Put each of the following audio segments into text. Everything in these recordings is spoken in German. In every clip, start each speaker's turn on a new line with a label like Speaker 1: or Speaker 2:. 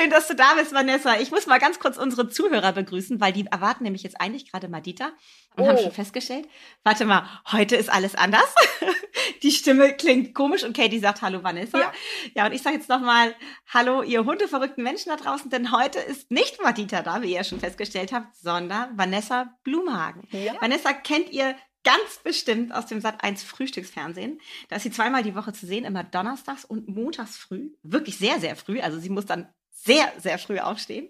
Speaker 1: Schön, dass du da bist, Vanessa. Ich muss mal ganz kurz unsere Zuhörer begrüßen, weil die erwarten nämlich jetzt eigentlich gerade Madita und oh. haben schon festgestellt, warte mal, heute ist alles anders. die Stimme klingt komisch und Katie sagt Hallo Vanessa. Ja, ja und ich sage jetzt nochmal Hallo ihr hundeverrückten Menschen da draußen, denn heute ist nicht Madita da, wie ihr schon festgestellt habt, sondern Vanessa Blumhagen. Ja. Vanessa kennt ihr ganz bestimmt aus dem Sat 1 Frühstücksfernsehen. Da ist sie zweimal die Woche zu sehen, immer donnerstags und montags früh. Wirklich sehr, sehr früh. Also sie muss dann sehr, sehr früh aufstehen.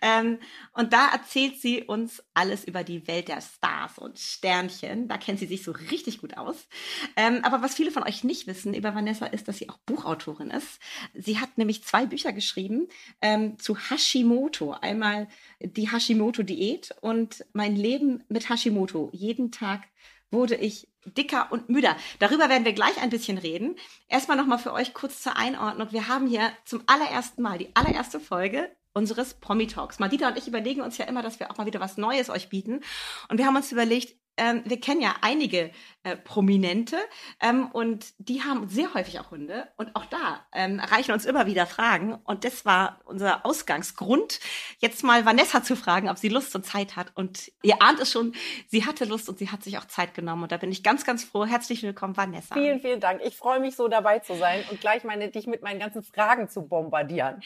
Speaker 1: Ähm, und da erzählt sie uns alles über die Welt der Stars und Sternchen. Da kennt sie sich so richtig gut aus. Ähm, aber was viele von euch nicht wissen über Vanessa ist, dass sie auch Buchautorin ist. Sie hat nämlich zwei Bücher geschrieben ähm, zu Hashimoto. Einmal die Hashimoto-Diät und mein Leben mit Hashimoto. Jeden Tag wurde ich dicker und müder. Darüber werden wir gleich ein bisschen reden. Erstmal nochmal für euch kurz zur Einordnung. Wir haben hier zum allerersten Mal die allererste Folge unseres Promi Talks. Madita und ich überlegen uns ja immer, dass wir auch mal wieder was Neues euch bieten. Und wir haben uns überlegt, ähm, wir kennen ja einige äh, Prominente ähm, und die haben sehr häufig auch Hunde und auch da ähm, erreichen uns immer wieder Fragen und das war unser Ausgangsgrund, jetzt mal Vanessa zu fragen, ob sie Lust und Zeit hat und ihr ahnt es schon, sie hatte Lust und sie hat sich auch Zeit genommen und da bin ich ganz, ganz froh. Herzlich willkommen, Vanessa.
Speaker 2: Vielen, vielen Dank. Ich freue mich so dabei zu sein und gleich meine dich mit meinen ganzen Fragen zu bombardieren.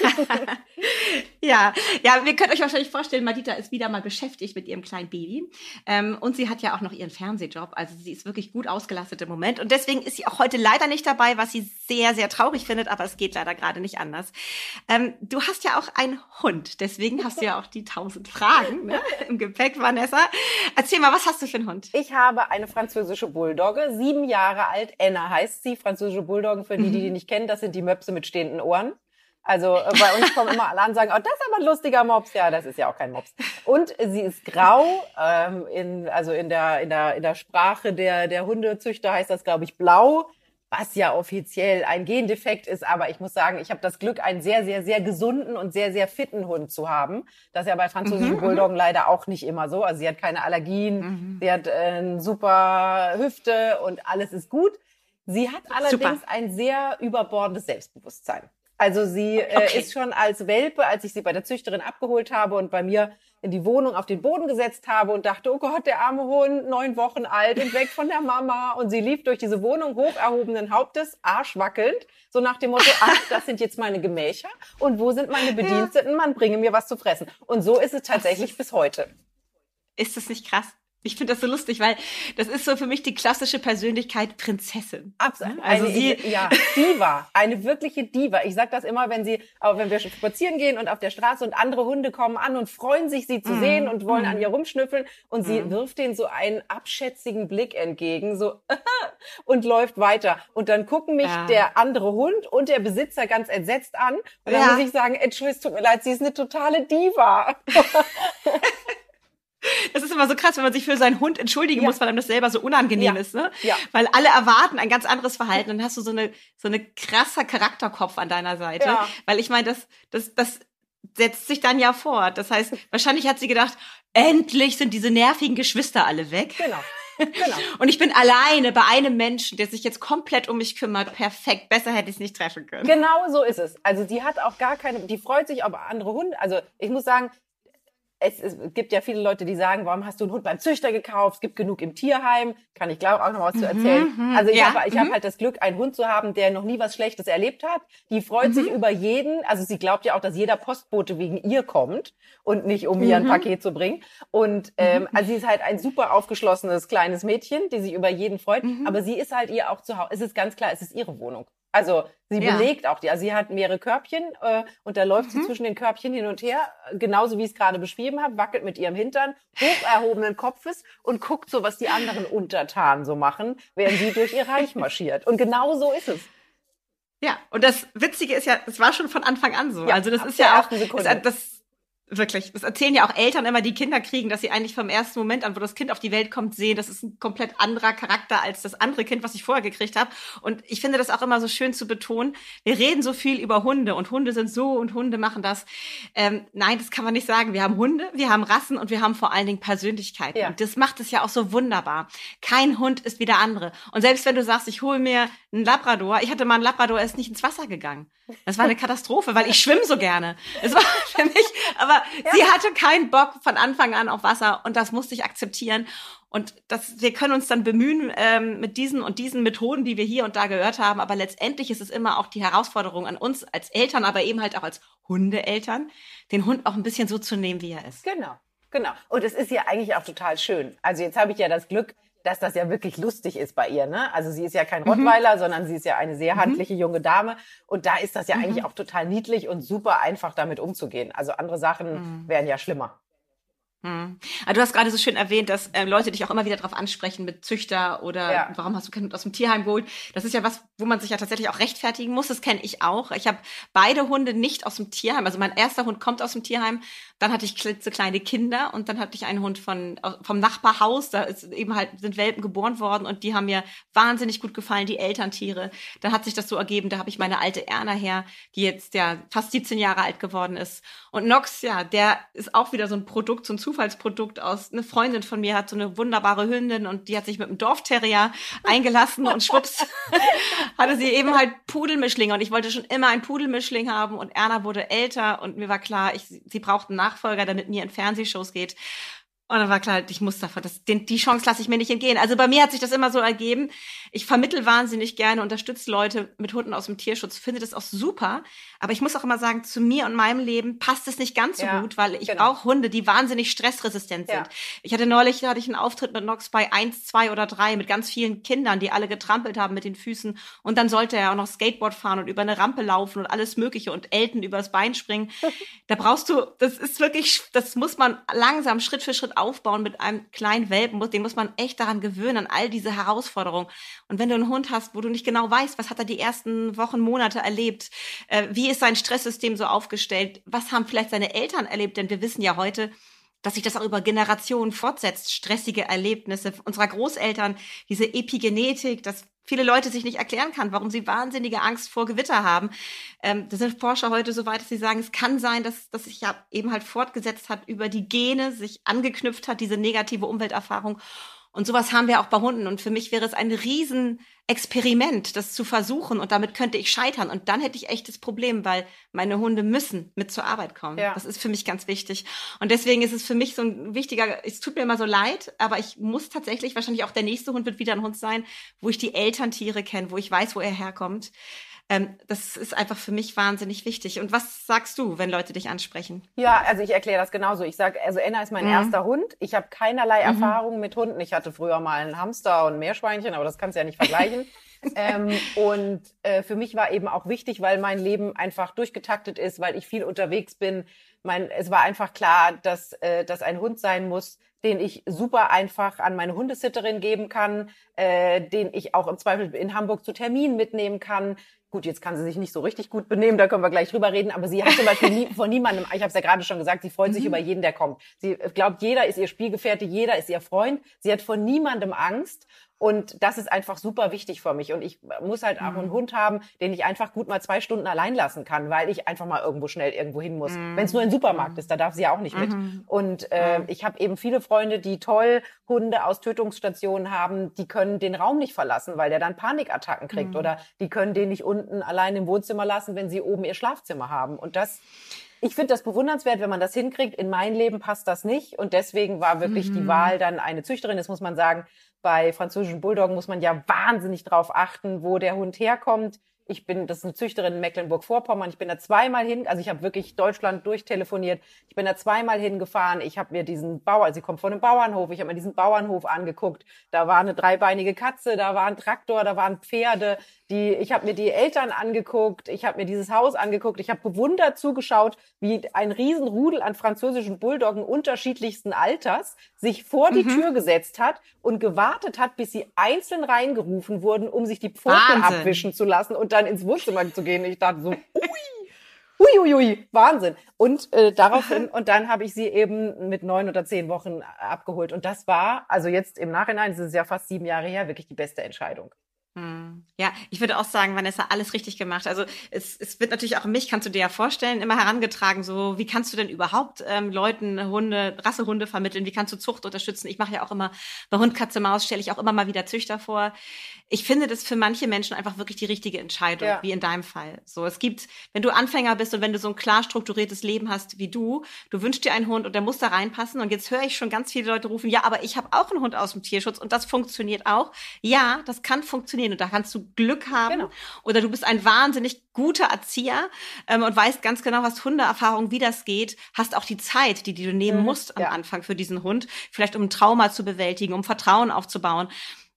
Speaker 1: ja, ja, wir könnt euch wahrscheinlich vorstellen, Madita ist wieder mal beschäftigt mit ihrem kleinen Baby ähm, und sie hat ja auch noch ihren Fernsehjob. Also sie ist wirklich gut ausgelastet im Moment. Und deswegen ist sie auch heute leider nicht dabei, was sie sehr, sehr traurig findet. Aber es geht leider gerade nicht anders. Ähm, du hast ja auch einen Hund. Deswegen hast du ja auch die tausend Fragen ne, im Gepäck, Vanessa. Erzähl mal, was hast du für einen Hund?
Speaker 2: Ich habe eine französische Bulldogge, sieben Jahre alt. Anna heißt sie. Französische Bulldoggen, für die, die die nicht kennen, das sind die Möpse mit stehenden Ohren. Also äh, bei uns kommen immer alle an und sagen, oh, das ist aber ein lustiger Mops. Ja, das ist ja auch kein Mops. Und sie ist grau. Ähm, in, also in der, in, der, in der Sprache der, der Hundezüchter heißt das, glaube ich, blau, was ja offiziell ein Gendefekt ist. Aber ich muss sagen, ich habe das Glück, einen sehr, sehr, sehr gesunden und sehr, sehr fitten Hund zu haben. Das ist ja bei französischen mhm, mhm. Bulldoggen leider auch nicht immer so. Also sie hat keine Allergien, mhm. sie hat äh, super Hüfte und alles ist gut. Sie hat allerdings Super. ein sehr überbordendes Selbstbewusstsein. Also sie äh, okay. ist schon als Welpe, als ich sie bei der Züchterin abgeholt habe und bei mir in die Wohnung auf den Boden gesetzt habe und dachte, oh Gott, der arme Hund, neun Wochen alt und weg von der Mama. Und sie lief durch diese Wohnung hoch erhobenen Hauptes, arschwackelnd, so nach dem Motto, ach, das sind jetzt meine Gemächer und wo sind meine Bediensteten? Man bringe mir was zu fressen. Und so ist es tatsächlich bis heute.
Speaker 1: Ist das nicht krass? Ich finde das so lustig, weil das ist so für mich die klassische Persönlichkeit Prinzessin.
Speaker 2: Absolut. Also eine, sie, ja, Diva, eine wirkliche Diva. Ich sag das immer, wenn sie, aber wenn wir spazieren gehen und auf der Straße und andere Hunde kommen an und freuen sich, sie zu mm. sehen und wollen mm. an ihr rumschnüffeln und mm. sie mhm. wirft denen so einen abschätzigen Blick entgegen, so und läuft weiter. Und dann gucken mich ja. der andere Hund und der Besitzer ganz entsetzt an. Und dann ja. muss ich sagen, Entschuldigung, tut mir leid, sie ist eine totale Diva.
Speaker 1: Das ist immer so krass, wenn man sich für seinen Hund entschuldigen ja. muss, weil einem das selber so unangenehm
Speaker 2: ja.
Speaker 1: ist, ne?
Speaker 2: Ja.
Speaker 1: Weil alle erwarten ein ganz anderes Verhalten dann hast du so eine so eine krasser Charakterkopf an deiner Seite, ja. weil ich meine, das das das setzt sich dann ja fort. Das heißt, wahrscheinlich hat sie gedacht, endlich sind diese nervigen Geschwister alle weg.
Speaker 2: Genau. Genau.
Speaker 1: Und ich bin alleine bei einem Menschen, der sich jetzt komplett um mich kümmert. Perfekt. Besser hätte ich es nicht treffen können.
Speaker 2: Genau so ist es. Also die hat auch gar keine, die freut sich auf andere Hunde. Also ich muss sagen, es, es gibt ja viele Leute, die sagen, warum hast du einen Hund beim Züchter gekauft? Es gibt genug im Tierheim. Kann ich glaube auch noch was zu erzählen. Mhm, also ich ja, habe ich hab mhm. halt das Glück, einen Hund zu haben, der noch nie was Schlechtes erlebt hat. Die freut mhm. sich über jeden. Also sie glaubt ja auch, dass jeder Postbote wegen ihr kommt und nicht um ihr ein mhm. Paket zu bringen. Und ähm, mhm. also sie ist halt ein super aufgeschlossenes kleines Mädchen, die sich über jeden freut. Mhm. Aber sie ist halt ihr auch zu Hause. Es ist ganz klar, es ist ihre Wohnung. Also sie ja. belegt auch die. Also sie hat mehrere Körbchen äh, und da läuft mhm. sie zwischen den Körbchen hin und her, genauso wie ich es gerade beschrieben habe, wackelt mit ihrem Hintern, hoch erhobenen Kopfes und guckt so, was die anderen Untertanen so machen, während sie durch ihr Reich marschiert. Und genau so ist es.
Speaker 1: Ja, und das Witzige ist ja, es war schon von Anfang an so. Ja, also das ist ja auch, das, Wirklich. Das erzählen ja auch Eltern immer, die Kinder kriegen, dass sie eigentlich vom ersten Moment an, wo das Kind auf die Welt kommt, sehen, das ist ein komplett anderer Charakter als das andere Kind, was ich vorher gekriegt habe. Und ich finde das auch immer so schön zu betonen. Wir reden so viel über Hunde und Hunde sind so und Hunde machen das. Ähm, nein, das kann man nicht sagen. Wir haben Hunde, wir haben Rassen und wir haben vor allen Dingen Persönlichkeiten. Ja. Und das macht es ja auch so wunderbar. Kein Hund ist wie der andere. Und selbst wenn du sagst, ich hole mir einen Labrador, ich hatte mal einen Labrador, er ist nicht ins Wasser gegangen. Das war eine Katastrophe, weil ich schwimme so gerne. Es war für mich, aber ja. sie hatte keinen Bock von Anfang an auf Wasser und das musste ich akzeptieren. Und das, wir können uns dann bemühen ähm, mit diesen und diesen Methoden, die wir hier und da gehört haben. Aber letztendlich ist es immer auch die Herausforderung an uns als Eltern, aber eben halt auch als Hundeeltern, den Hund auch ein bisschen so zu nehmen, wie er ist.
Speaker 2: Genau. Genau. Und es ist ja eigentlich auch total schön. Also jetzt habe ich ja das Glück, dass das ja wirklich lustig ist bei ihr. Ne? Also sie ist ja kein mhm. Rottweiler, mhm. sondern sie ist ja eine sehr mhm. handliche junge Dame. Und da ist das ja mhm. eigentlich auch total niedlich und super einfach damit umzugehen. Also andere Sachen mhm. wären ja schlimmer.
Speaker 1: Hm. Also du hast gerade so schön erwähnt, dass äh, Leute dich auch immer wieder darauf ansprechen mit Züchter oder ja. warum hast du keinen Hund aus dem Tierheim geholt. Das ist ja was, wo man sich ja tatsächlich auch rechtfertigen muss. Das kenne ich auch. Ich habe beide Hunde nicht aus dem Tierheim. Also mein erster Hund kommt aus dem Tierheim. Dann hatte ich kleine Kinder und dann hatte ich einen Hund von vom Nachbarhaus. Da ist eben halt sind Welpen geboren worden und die haben mir wahnsinnig gut gefallen, die Elterntiere. Dann hat sich das so ergeben. Da habe ich meine alte Erna her, die jetzt ja fast 17 Jahre alt geworden ist. Und Nox, ja, der ist auch wieder so ein Produkt, so ein Zufall Zufallsprodukt aus. Eine Freundin von mir hat so eine wunderbare Hündin und die hat sich mit einem Dorfterrier eingelassen und schwupps hatte sie eben halt Pudelmischlinge und ich wollte schon immer einen Pudelmischling haben und Erna wurde älter und mir war klar, ich, sie braucht einen Nachfolger, der mit mir in Fernsehshows geht. Und dann war klar, ich muss davon, das, den, die Chance lasse ich mir nicht entgehen. Also bei mir hat sich das immer so ergeben. Ich vermittel wahnsinnig gerne, unterstütze Leute mit Hunden aus dem Tierschutz, finde das auch super. Aber ich muss auch immer sagen, zu mir und meinem Leben passt es nicht ganz so ja, gut, weil ich genau. brauche Hunde, die wahnsinnig stressresistent sind. Ja. Ich hatte neulich, da hatte ich einen Auftritt mit Nox bei eins, zwei oder drei mit ganz vielen Kindern, die alle getrampelt haben mit den Füßen. Und dann sollte er auch noch Skateboard fahren und über eine Rampe laufen und alles Mögliche und Elten übers Bein springen. da brauchst du, das ist wirklich, das muss man langsam Schritt für Schritt aufbauen mit einem kleinen Welpen, den muss man echt daran gewöhnen, an all diese Herausforderungen. Und wenn du einen Hund hast, wo du nicht genau weißt, was hat er die ersten Wochen, Monate erlebt, äh, wie ist sein Stresssystem so aufgestellt, was haben vielleicht seine Eltern erlebt, denn wir wissen ja heute, dass sich das auch über Generationen fortsetzt, stressige Erlebnisse unserer Großeltern, diese Epigenetik, dass viele Leute sich nicht erklären kann, warum sie wahnsinnige Angst vor Gewitter haben. Ähm, da sind Forscher heute so weit, dass sie sagen, es kann sein, dass, dass sich ja eben halt fortgesetzt hat über die Gene, sich angeknüpft hat, diese negative Umwelterfahrung. Und sowas haben wir auch bei Hunden. Und für mich wäre es ein Riesenexperiment, das zu versuchen. Und damit könnte ich scheitern. Und dann hätte ich echtes Problem, weil meine Hunde müssen mit zur Arbeit kommen. Ja. Das ist für mich ganz wichtig. Und deswegen ist es für mich so ein wichtiger, es tut mir immer so leid, aber ich muss tatsächlich, wahrscheinlich auch der nächste Hund wird wieder ein Hund sein, wo ich die Elterntiere kenne, wo ich weiß, wo er herkommt. Ähm, das ist einfach für mich wahnsinnig wichtig. Und was sagst du, wenn Leute dich ansprechen?
Speaker 2: Ja, also ich erkläre das genauso. Ich sage, also Enna ist mein mhm. erster Hund. Ich habe keinerlei mhm. Erfahrung mit Hunden. Ich hatte früher mal einen Hamster und ein Meerschweinchen, aber das kannst du ja nicht vergleichen. ähm, und äh, für mich war eben auch wichtig, weil mein Leben einfach durchgetaktet ist, weil ich viel unterwegs bin. Mein, es war einfach klar, dass äh, das ein Hund sein muss, den ich super einfach an meine Hundesitterin geben kann, äh, den ich auch im Zweifel in Hamburg zu Terminen mitnehmen kann, Gut, jetzt kann sie sich nicht so richtig gut benehmen, da können wir gleich drüber reden, aber sie hat zum Beispiel nie, von niemandem, ich habe es ja gerade schon gesagt, sie freut sich mhm. über jeden, der kommt. Sie glaubt, jeder ist ihr Spielgefährte, jeder ist ihr Freund. Sie hat von niemandem Angst und das ist einfach super wichtig für mich. Und ich muss halt auch einen mhm. Hund haben, den ich einfach gut mal zwei Stunden allein lassen kann, weil ich einfach mal irgendwo schnell irgendwo hin muss. Mhm. Wenn es nur ein Supermarkt mhm. ist, da darf sie ja auch nicht mit. Mhm. Und äh, ich habe eben viele Freunde, die toll Hunde aus Tötungsstationen haben, die können den Raum nicht verlassen, weil der dann Panikattacken kriegt. Mhm. Oder die können den nicht unten allein im Wohnzimmer lassen, wenn sie oben ihr Schlafzimmer haben. Und das ich finde das bewundernswert, wenn man das hinkriegt. In mein Leben passt das nicht. Und deswegen war wirklich mhm. die Wahl dann eine Züchterin. Das muss man sagen, bei französischen Bulldoggen muss man ja wahnsinnig drauf achten, wo der Hund herkommt. Ich bin, das ist eine Züchterin in Mecklenburg-Vorpommern. Ich bin da zweimal hin, also ich habe wirklich Deutschland durchtelefoniert. Ich bin da zweimal hingefahren. Ich habe mir diesen Bauer, also sie kommt von einem Bauernhof. Ich habe mir diesen Bauernhof angeguckt. Da war eine dreibeinige Katze, da war ein Traktor, da waren Pferde, die, ich habe mir die Eltern angeguckt, ich habe mir dieses Haus angeguckt, ich habe bewundert zugeschaut, wie ein Riesenrudel an französischen Bulldoggen unterschiedlichsten Alters sich vor die mhm. Tür gesetzt hat und gewartet hat, bis sie einzeln reingerufen wurden, um sich die Pfoten Wahnsinn. abwischen zu lassen und dann ins Wohnzimmer zu gehen. Ich dachte so, ui, Huiuiui, Wahnsinn. Und äh, daraufhin, und dann habe ich sie eben mit neun oder zehn Wochen abgeholt. Und das war, also jetzt im Nachhinein, das ist ja fast sieben Jahre her, wirklich die beste Entscheidung.
Speaker 1: Hm. Ja, ich würde auch sagen, Vanessa, alles richtig gemacht. Also es, es wird natürlich auch mich, kannst du dir ja vorstellen, immer herangetragen, so wie kannst du denn überhaupt ähm, Leuten Hunde, Rassehunde vermitteln, wie kannst du Zucht unterstützen? Ich mache ja auch immer bei Hund, Katze, Maus stelle ich auch immer mal wieder Züchter vor. Ich finde das für manche Menschen einfach wirklich die richtige Entscheidung, ja. wie in deinem Fall. So, es gibt, wenn du Anfänger bist und wenn du so ein klar strukturiertes Leben hast wie du, du wünschst dir einen Hund und der muss da reinpassen und jetzt höre ich schon ganz viele Leute rufen, ja, aber ich habe auch einen Hund aus dem Tierschutz und das funktioniert auch. Ja, das kann funktionieren und da kannst du Glück haben genau. oder du bist ein wahnsinnig guter Erzieher ähm, und weißt ganz genau, hast Hundeerfahrung, wie das geht, hast auch die Zeit, die, die du nehmen mhm, musst am ja. Anfang für diesen Hund, vielleicht um ein Trauma zu bewältigen, um Vertrauen aufzubauen.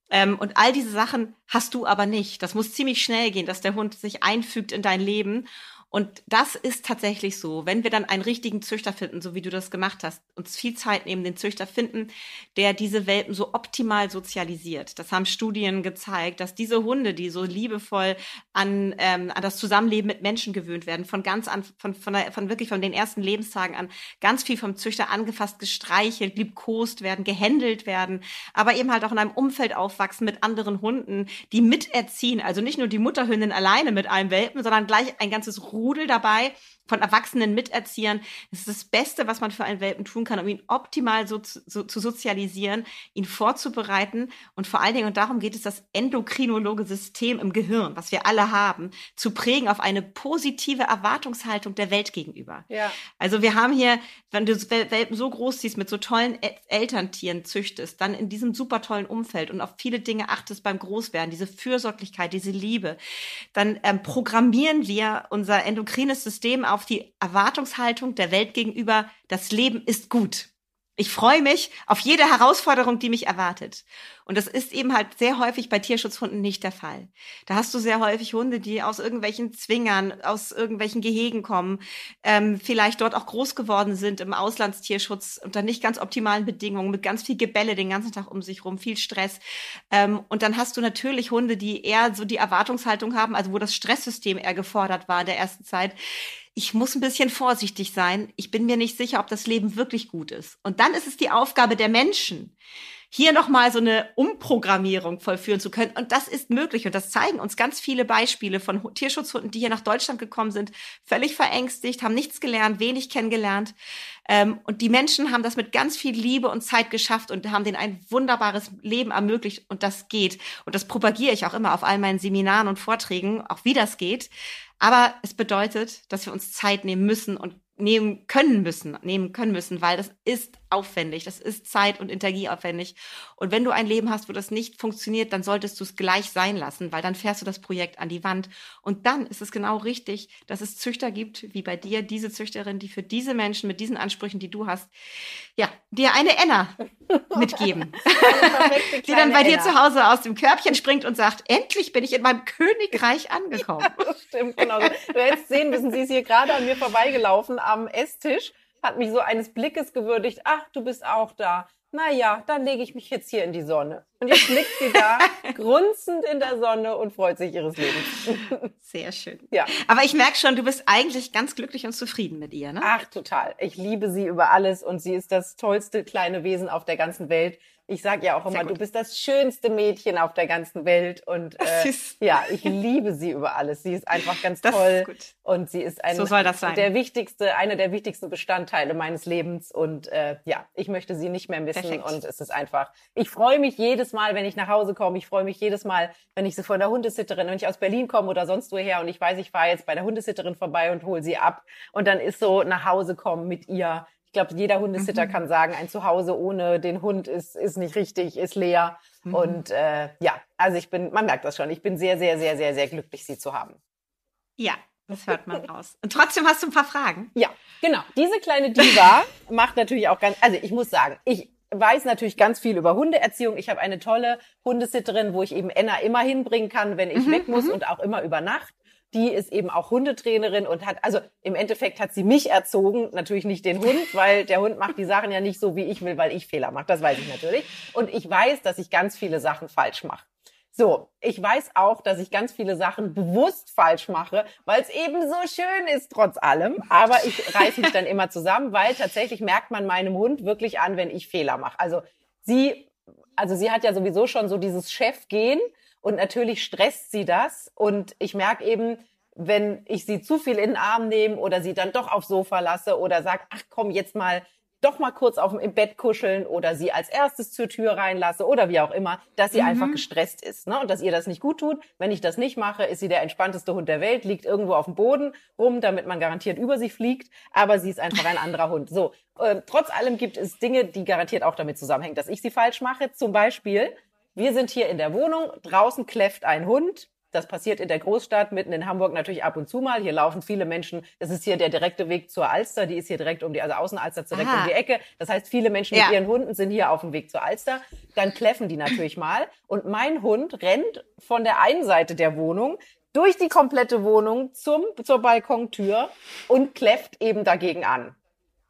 Speaker 1: Ähm, und all diese Sachen hast du aber nicht. Das muss ziemlich schnell gehen, dass der Hund sich einfügt in dein Leben und das ist tatsächlich so. Wenn wir dann einen richtigen Züchter finden, so wie du das gemacht hast, uns viel Zeit nehmen, den Züchter finden, der diese Welpen so optimal sozialisiert. Das haben Studien gezeigt, dass diese Hunde, die so liebevoll an, ähm, an das Zusammenleben mit Menschen gewöhnt werden, von ganz an, von, von, der, von wirklich von den ersten Lebenstagen an, ganz viel vom Züchter angefasst, gestreichelt, liebkost werden, gehändelt werden, aber eben halt auch in einem Umfeld aufwachsen mit anderen Hunden, die miterziehen. Also nicht nur die Mutterhündin alleine mit einem Welpen, sondern gleich ein ganzes Rudel dabei von erwachsenen Miterziehern. Das ist das Beste, was man für einen Welpen tun kann, um ihn optimal so, so, zu sozialisieren, ihn vorzubereiten und vor allen Dingen, und darum geht es, das endokrinologe System im Gehirn, was wir alle haben, zu prägen auf eine positive Erwartungshaltung der Welt gegenüber. Ja. Also wir haben hier, wenn du Welpen so groß siehst, mit so tollen Elterntieren züchtest, dann in diesem super tollen Umfeld und auf viele Dinge achtest beim Großwerden, diese Fürsorglichkeit, diese Liebe, dann ähm, programmieren wir unser endokrines System auf auf die Erwartungshaltung der Welt gegenüber, das Leben ist gut. Ich freue mich auf jede Herausforderung, die mich erwartet. Und das ist eben halt sehr häufig bei Tierschutzhunden nicht der Fall. Da hast du sehr häufig Hunde, die aus irgendwelchen Zwingern, aus irgendwelchen Gehegen kommen, ähm, vielleicht dort auch groß geworden sind im Auslandstierschutz unter nicht ganz optimalen Bedingungen, mit ganz viel Gebälle den ganzen Tag um sich rum, viel Stress. Ähm, und dann hast du natürlich Hunde, die eher so die Erwartungshaltung haben, also wo das Stresssystem eher gefordert war in der ersten Zeit ich muss ein bisschen vorsichtig sein. Ich bin mir nicht sicher, ob das Leben wirklich gut ist. Und dann ist es die Aufgabe der Menschen, hier nochmal so eine Umprogrammierung vollführen zu können. Und das ist möglich. Und das zeigen uns ganz viele Beispiele von Tierschutzhunden, die hier nach Deutschland gekommen sind, völlig verängstigt, haben nichts gelernt, wenig kennengelernt. Ähm, und die Menschen haben das mit ganz viel Liebe und Zeit geschafft und haben denen ein wunderbares Leben ermöglicht. Und das geht. Und das propagiere ich auch immer auf all meinen Seminaren und Vorträgen, auch wie das geht. Aber es bedeutet, dass wir uns Zeit nehmen müssen und nehmen können müssen, nehmen können müssen, weil das ist aufwendig, das ist Zeit und Energieaufwendig. Und wenn du ein Leben hast, wo das nicht funktioniert, dann solltest du es gleich sein lassen, weil dann fährst du das Projekt an die Wand. Und dann ist es genau richtig, dass es Züchter gibt, wie bei dir, diese Züchterin, die für diese Menschen mit diesen Ansprüchen, die du hast, ja, dir eine Enna mitgeben. die dann bei dir zu Hause aus dem Körbchen springt und sagt, endlich bin ich in meinem Königreich angekommen.
Speaker 2: Ja, das stimmt, genau. Du hättest sehen müssen, sie ist hier gerade an mir vorbeigelaufen am Esstisch, hat mich so eines Blickes gewürdigt, ach, du bist auch da. Naja, dann lege ich mich jetzt hier in die Sonne. Und jetzt liegt sie da, grunzend in der Sonne und freut sich ihres Lebens.
Speaker 1: Sehr schön. Ja. Aber ich merke schon, du bist eigentlich ganz glücklich und zufrieden mit ihr, ne?
Speaker 2: Ach, total. Ich liebe sie über alles und sie ist das tollste kleine Wesen auf der ganzen Welt. Ich sage ja auch immer, du bist das schönste Mädchen auf der ganzen Welt und äh, ja, ich liebe sie über alles. Sie ist einfach ganz das toll und sie ist ein,
Speaker 1: so
Speaker 2: der wichtigste, einer der wichtigsten Bestandteile meines Lebens und äh, ja, ich möchte sie nicht mehr missen Perfekt. und es ist einfach. Ich freue mich jedes Mal, wenn ich nach Hause komme. Ich freue mich jedes Mal, wenn ich sie von der Hundesitterin, wenn ich aus Berlin komme oder sonst woher und ich weiß, ich fahre jetzt bei der Hundesitterin vorbei und hole sie ab und dann ist so nach Hause kommen mit ihr ich glaube, jeder Hundesitter mhm. kann sagen, ein Zuhause ohne den Hund ist, ist nicht richtig, ist leer. Mhm. Und äh, ja, also ich bin, man merkt das schon, ich bin sehr, sehr, sehr, sehr, sehr glücklich, sie zu haben.
Speaker 1: Ja, das hört man raus. Und trotzdem hast du ein paar Fragen.
Speaker 2: Ja, genau. Diese kleine Diva macht natürlich auch ganz, also ich muss sagen, ich weiß natürlich ganz viel über Hundeerziehung. Ich habe eine tolle Hundesitterin, wo ich eben Enna immer hinbringen kann, wenn ich mhm, weg muss mhm. und auch immer über Nacht die ist eben auch Hundetrainerin und hat, also im Endeffekt hat sie mich erzogen, natürlich nicht den Hund, weil der Hund macht die Sachen ja nicht so, wie ich will, weil ich Fehler mache. Das weiß ich natürlich. Und ich weiß, dass ich ganz viele Sachen falsch mache. So, ich weiß auch, dass ich ganz viele Sachen bewusst falsch mache, weil es eben so schön ist trotz allem. Aber ich reiße mich dann immer zusammen, weil tatsächlich merkt man meinem Hund wirklich an, wenn ich Fehler mache. Also sie, also sie hat ja sowieso schon so dieses Chefgehen und natürlich stresst sie das. Und ich merke eben, wenn ich sie zu viel in den Arm nehme oder sie dann doch aufs Sofa lasse oder sag, ach komm, jetzt mal doch mal kurz auf dem im Bett kuscheln oder sie als erstes zur Tür reinlasse oder wie auch immer, dass sie mhm. einfach gestresst ist ne? und dass ihr das nicht gut tut. Wenn ich das nicht mache, ist sie der entspannteste Hund der Welt, liegt irgendwo auf dem Boden rum, damit man garantiert über sie fliegt, aber sie ist einfach ein anderer Hund. So, äh, trotz allem gibt es Dinge, die garantiert auch damit zusammenhängen, dass ich sie falsch mache. Zum Beispiel, wir sind hier in der Wohnung, draußen kläfft ein Hund, das passiert in der Großstadt, mitten in Hamburg natürlich ab und zu mal. Hier laufen viele Menschen. Das ist hier der direkte Weg zur Alster. Die ist hier direkt um die, also Außenalster direkt Aha. um die Ecke. Das heißt, viele Menschen ja. mit ihren Hunden sind hier auf dem Weg zur Alster. Dann kläffen die natürlich mal. Und mein Hund rennt von der einen Seite der Wohnung durch die komplette Wohnung zum, zur Balkontür und kläfft eben dagegen an.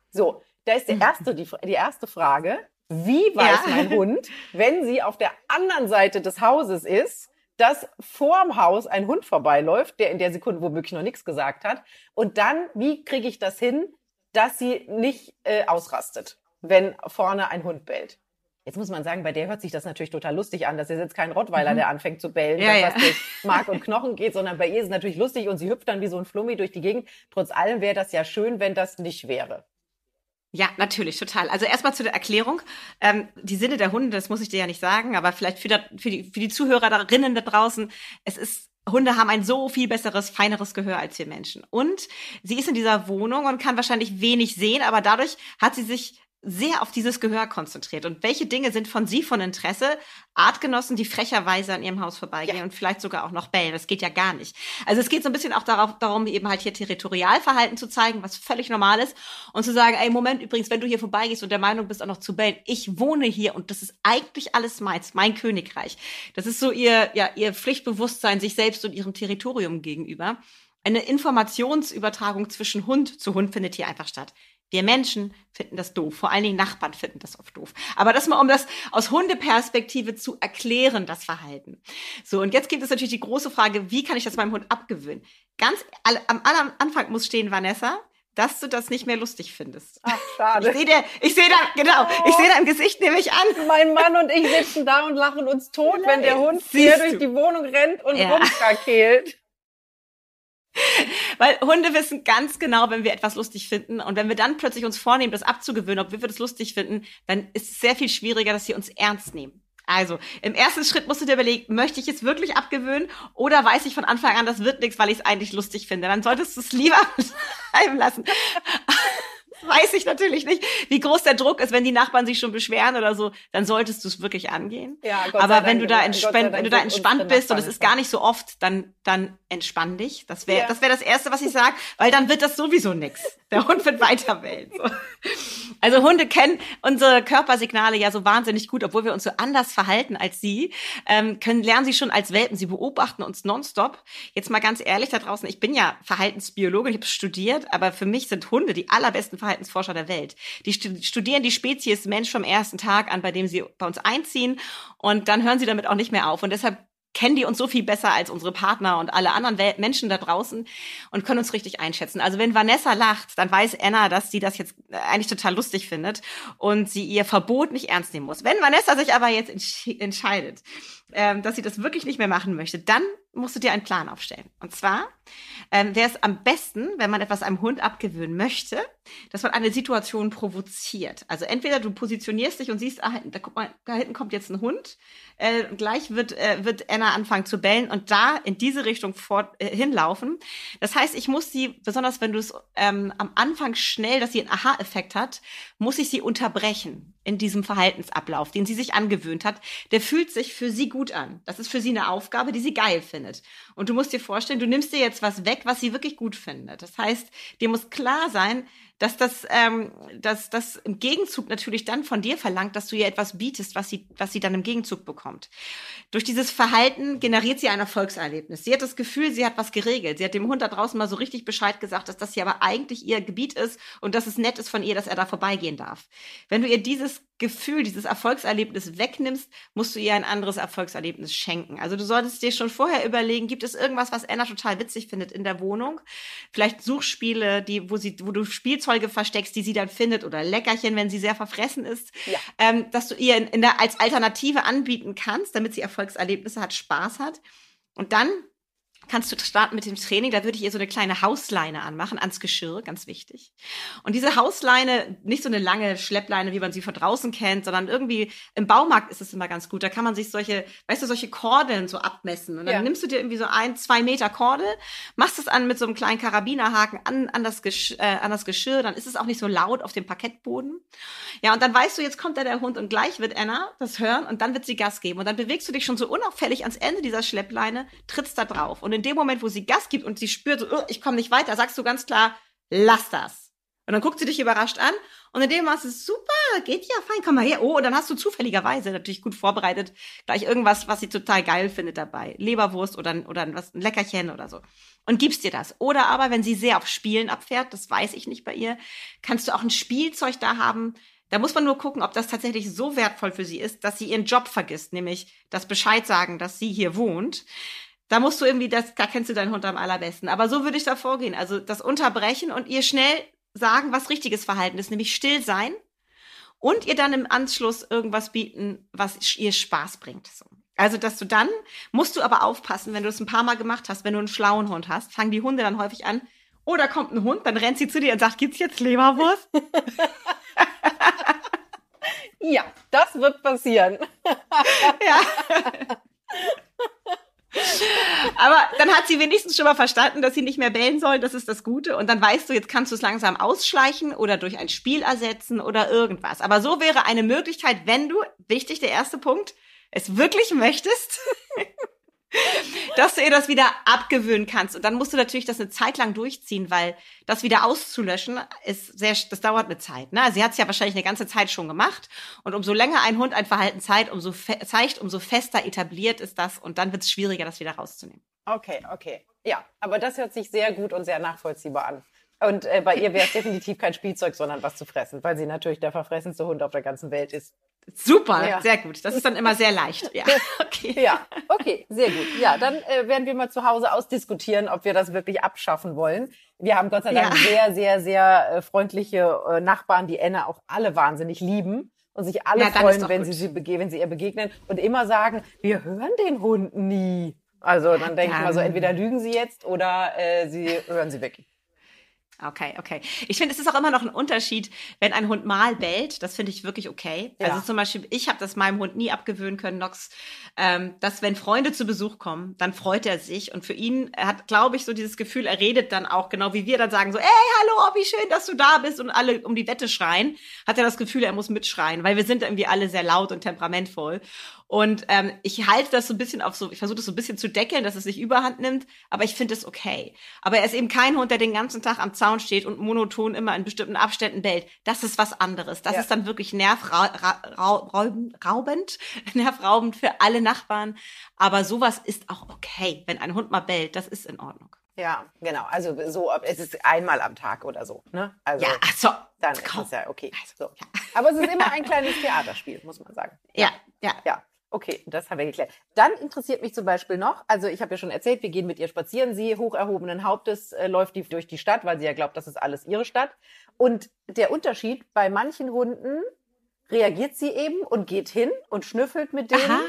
Speaker 2: So. Da ist die erste, die, die erste Frage. Wie weiß ja. mein Hund, wenn sie auf der anderen Seite des Hauses ist, dass vorm Haus ein Hund vorbeiläuft, der in der Sekunde womöglich noch nichts gesagt hat. Und dann, wie kriege ich das hin, dass sie nicht äh, ausrastet, wenn vorne ein Hund bellt? Jetzt muss man sagen, bei der hört sich das natürlich total lustig an. Das ist jetzt kein Rottweiler, mhm. der anfängt zu bellen, ja, ja. was durch Mark und Knochen geht, sondern bei ihr ist es natürlich lustig und sie hüpft dann wie so ein Flummi durch die Gegend. Trotz allem wäre das ja schön, wenn das nicht wäre.
Speaker 1: Ja, natürlich, total. Also erstmal zu der Erklärung. Ähm, die Sinne der Hunde, das muss ich dir ja nicht sagen, aber vielleicht für, da, für, die, für die Zuhörerinnen da draußen, es ist Hunde haben ein so viel besseres, feineres Gehör als wir Menschen. Und sie ist in dieser Wohnung und kann wahrscheinlich wenig sehen, aber dadurch hat sie sich sehr auf dieses Gehör konzentriert. Und welche Dinge sind von Sie von Interesse? Artgenossen, die frecherweise an Ihrem Haus vorbeigehen ja. und vielleicht sogar auch noch bellen. Das geht ja gar nicht. Also es geht so ein bisschen auch darauf, darum, eben halt hier Territorialverhalten zu zeigen, was völlig normal ist. Und zu sagen, ey, Moment, übrigens, wenn du hier vorbeigehst und der Meinung bist, auch noch zu bellen, ich wohne hier und das ist eigentlich alles meins, mein Königreich. Das ist so ihr, ja, ihr Pflichtbewusstsein sich selbst und ihrem Territorium gegenüber. Eine Informationsübertragung zwischen Hund zu Hund findet hier einfach statt. Wir Menschen finden das doof. Vor allen Dingen Nachbarn finden das oft doof. Aber das mal, um das aus Hundeperspektive zu erklären, das Verhalten. So, und jetzt gibt es natürlich die große Frage, wie kann ich das meinem Hund abgewöhnen? Ganz am, am Anfang muss stehen, Vanessa, dass du das nicht mehr lustig findest.
Speaker 2: Ach, schade.
Speaker 1: Ich sehe dir, ich sehe da, genau, ich sehe da im Gesicht nämlich an.
Speaker 2: Mein Mann und ich sitzen da und lachen uns tot, wenn der Hund hier durch die Wohnung rennt und ja. rumkrakelt.
Speaker 1: Weil Hunde wissen ganz genau, wenn wir etwas lustig finden. Und wenn wir dann plötzlich uns vornehmen, das abzugewöhnen, ob wir das lustig finden, dann ist es sehr viel schwieriger, dass sie uns ernst nehmen. Also, im ersten Schritt musst du dir überlegen, möchte ich es wirklich abgewöhnen oder weiß ich von Anfang an, das wird nichts, weil ich es eigentlich lustig finde. Dann solltest du es lieber bleiben lassen weiß ich natürlich nicht, wie groß der Druck ist, wenn die Nachbarn sich schon beschweren oder so, dann solltest du es wirklich angehen. Ja, Gott Aber wenn du da entspannt, wenn du da entspannt bist und es ist gar nicht so oft, dann dann entspann dich. Das wäre ja. das wäre das erste, was ich sage, weil dann wird das sowieso nix. Der Hund wird weiter wählen. So. Also Hunde kennen unsere Körpersignale ja so wahnsinnig gut, obwohl wir uns so anders verhalten als sie, ähm, können lernen sie schon als Welpen. Sie beobachten uns nonstop. Jetzt mal ganz ehrlich da draußen, ich bin ja Verhaltensbiologe, ich habe studiert, aber für mich sind Hunde die allerbesten Verhaltensforscher der Welt. Die studieren die Spezies Mensch vom ersten Tag an, bei dem sie bei uns einziehen und dann hören sie damit auch nicht mehr auf. Und deshalb kennen die uns so viel besser als unsere Partner und alle anderen Wel Menschen da draußen und können uns richtig einschätzen. Also wenn Vanessa lacht, dann weiß Anna, dass sie das jetzt äh, eigentlich total lustig findet und sie ihr Verbot nicht ernst nehmen muss. Wenn Vanessa sich aber jetzt entscheidet, ähm, dass sie das wirklich nicht mehr machen möchte, dann musst du dir einen Plan aufstellen. Und zwar ähm, wäre es am besten, wenn man etwas einem Hund abgewöhnen möchte, dass man eine Situation provoziert. Also entweder du positionierst dich und siehst, ah, da, guck mal, da hinten kommt jetzt ein Hund, äh, gleich wird, äh, wird Anna anfangen zu bellen und da in diese Richtung fort, äh, hinlaufen. Das heißt, ich muss sie, besonders wenn du es ähm, am Anfang schnell, dass sie einen Aha-Effekt hat, muss ich sie unterbrechen in diesem Verhaltensablauf, den sie sich angewöhnt hat. Der fühlt sich für sie gut an. Das ist für sie eine Aufgabe, die sie geil findet. Und du musst dir vorstellen, du nimmst dir jetzt was weg, was sie wirklich gut findet. Das heißt, dir muss klar sein, dass das, ähm, dass das im Gegenzug natürlich dann von dir verlangt, dass du ihr etwas bietest, was sie, was sie dann im Gegenzug bekommt. Durch dieses Verhalten generiert sie ein Erfolgserlebnis. Sie hat das Gefühl, sie hat was geregelt. Sie hat dem Hund da draußen mal so richtig Bescheid gesagt, dass das hier aber eigentlich ihr Gebiet ist und dass es nett ist von ihr, dass er da vorbeigehen darf. Wenn du ihr dieses Gefühl, dieses Erfolgserlebnis wegnimmst, musst du ihr ein anderes Erfolgserlebnis schenken. Also du solltest dir schon vorher überlegen, gibt es irgendwas, was Anna total witzig findet in der Wohnung? Vielleicht Suchspiele, die, wo sie, wo du Spielzeuge versteckst, die sie dann findet oder Leckerchen, wenn sie sehr verfressen ist, ja. ähm, dass du ihr in, in der, als Alternative anbieten kannst, damit sie Erfolgserlebnisse hat, Spaß hat. Und dann kannst du starten mit dem Training. Da würde ich ihr so eine kleine Hausleine anmachen, ans Geschirr, ganz wichtig. Und diese Hausleine, nicht so eine lange Schleppleine, wie man sie von draußen kennt, sondern irgendwie im Baumarkt ist es immer ganz gut. Da kann man sich solche, weißt du, solche Kordeln so abmessen. Und dann ja. nimmst du dir irgendwie so ein, zwei Meter Kordel, machst es an mit so einem kleinen Karabinerhaken an, an, das, Gesch äh, an das Geschirr. Dann ist es auch nicht so laut auf dem Parkettboden. Ja, und dann weißt du, jetzt kommt da der Hund und gleich wird Anna das hören und dann wird sie Gas geben. Und dann bewegst du dich schon so unauffällig ans Ende dieser Schleppleine, trittst da drauf. Und in dem Moment, wo sie Gas gibt und sie spürt, so, oh, ich komme nicht weiter, sagst du ganz klar, lass das. Und dann guckt sie dich überrascht an und in dem Moment ist super, geht ja fein, komm mal her. Oh, und dann hast du zufälligerweise natürlich gut vorbereitet gleich irgendwas, was sie total geil findet dabei. Leberwurst oder, oder was, ein Leckerchen oder so. Und gibst dir das. Oder aber, wenn sie sehr auf Spielen abfährt, das weiß ich nicht bei ihr, kannst du auch ein Spielzeug da haben, da muss man nur gucken, ob das tatsächlich so wertvoll für sie ist, dass sie ihren Job vergisst, nämlich das Bescheid sagen, dass sie hier wohnt. Da musst du irgendwie, das, da kennst du deinen Hund am allerbesten. Aber so würde ich da vorgehen. Also das Unterbrechen und ihr schnell sagen, was richtiges Verhalten ist, nämlich still sein und ihr dann im Anschluss irgendwas bieten, was ihr Spaß bringt. So. Also, dass du dann, musst du aber aufpassen, wenn du es ein paar Mal gemacht hast, wenn du einen schlauen Hund hast, fangen die Hunde dann häufig an, oh, da kommt ein Hund, dann rennt sie zu dir und sagt, gibt's jetzt Leberwurst?
Speaker 2: ja, das wird passieren. ja.
Speaker 1: Aber dann hat sie wenigstens schon mal verstanden, dass sie nicht mehr bellen soll. Das ist das Gute. Und dann weißt du, jetzt kannst du es langsam ausschleichen oder durch ein Spiel ersetzen oder irgendwas. Aber so wäre eine Möglichkeit, wenn du, wichtig, der erste Punkt, es wirklich möchtest, dass du ihr das wieder abgewöhnen kannst. Und dann musst du natürlich das eine Zeit lang durchziehen, weil das wieder auszulöschen ist sehr, das dauert eine Zeit. Ne? Sie hat es ja wahrscheinlich eine ganze Zeit schon gemacht. Und umso länger ein Hund ein Verhalten zeigt, umso, zeigt, umso fester etabliert ist das. Und dann wird es schwieriger, das wieder rauszunehmen.
Speaker 2: Okay, okay. Ja, aber das hört sich sehr gut und sehr nachvollziehbar an. Und äh, bei ihr wäre es definitiv kein Spielzeug, sondern was zu fressen, weil sie natürlich der verfressenste Hund auf der ganzen Welt ist.
Speaker 1: Super, ja. sehr gut. Das ist dann immer sehr leicht. Ja,
Speaker 2: okay. Ja, okay, sehr gut. Ja, dann äh, werden wir mal zu Hause ausdiskutieren, ob wir das wirklich abschaffen wollen. Wir haben Gott sei Dank ja. sehr, sehr, sehr äh, freundliche äh, Nachbarn, die Enne auch alle wahnsinnig lieben und sich alle ja, freuen, wenn sie, sie wenn sie ihr begegnen und immer sagen, wir hören den Hund nie. Also dann denke ich mal so, entweder lügen sie jetzt oder äh, sie hören sie wirklich.
Speaker 1: Okay, okay. Ich finde, es ist auch immer noch ein Unterschied, wenn ein Hund mal bellt. Das finde ich wirklich okay. Ja. Also zum Beispiel, ich habe das meinem Hund nie abgewöhnen können, Nox, ähm, dass wenn Freunde zu Besuch kommen, dann freut er sich. Und für ihn, er hat, glaube ich, so dieses Gefühl, er redet dann auch, genau wie wir dann sagen, so, ey, hallo, oh, wie schön, dass du da bist und alle um die Wette schreien, hat er das Gefühl, er muss mitschreien, weil wir sind irgendwie alle sehr laut und temperamentvoll. Und ähm, ich halte das so ein bisschen auf so, ich versuche das so ein bisschen zu deckeln, dass es sich überhand nimmt, aber ich finde es okay. Aber er ist eben kein Hund, der den ganzen Tag am Zaun steht und monoton immer in bestimmten Abständen bellt. Das ist was anderes. Das ja. ist dann wirklich nervraubend, nervraubend für alle Nachbarn. Aber sowas ist auch okay, wenn ein Hund mal bellt. Das ist in Ordnung.
Speaker 2: Ja, genau. Also so, es ist einmal am Tag oder so. Ne? Also,
Speaker 1: ja, ach so.
Speaker 2: Dann Komm. ist es ja okay. Also, so. Ja. Aber es ist immer ein kleines Theaterspiel, muss man sagen.
Speaker 1: Ja, ja.
Speaker 2: ja. Okay, das haben wir geklärt. Dann interessiert mich zum Beispiel noch, also ich habe ja schon erzählt, wir gehen mit ihr spazieren. Sie hoch erhobenen Hauptes äh, läuft die durch die Stadt, weil sie ja glaubt, das ist alles ihre Stadt. Und der Unterschied, bei manchen Hunden reagiert sie eben und geht hin und schnüffelt mit denen. Aha.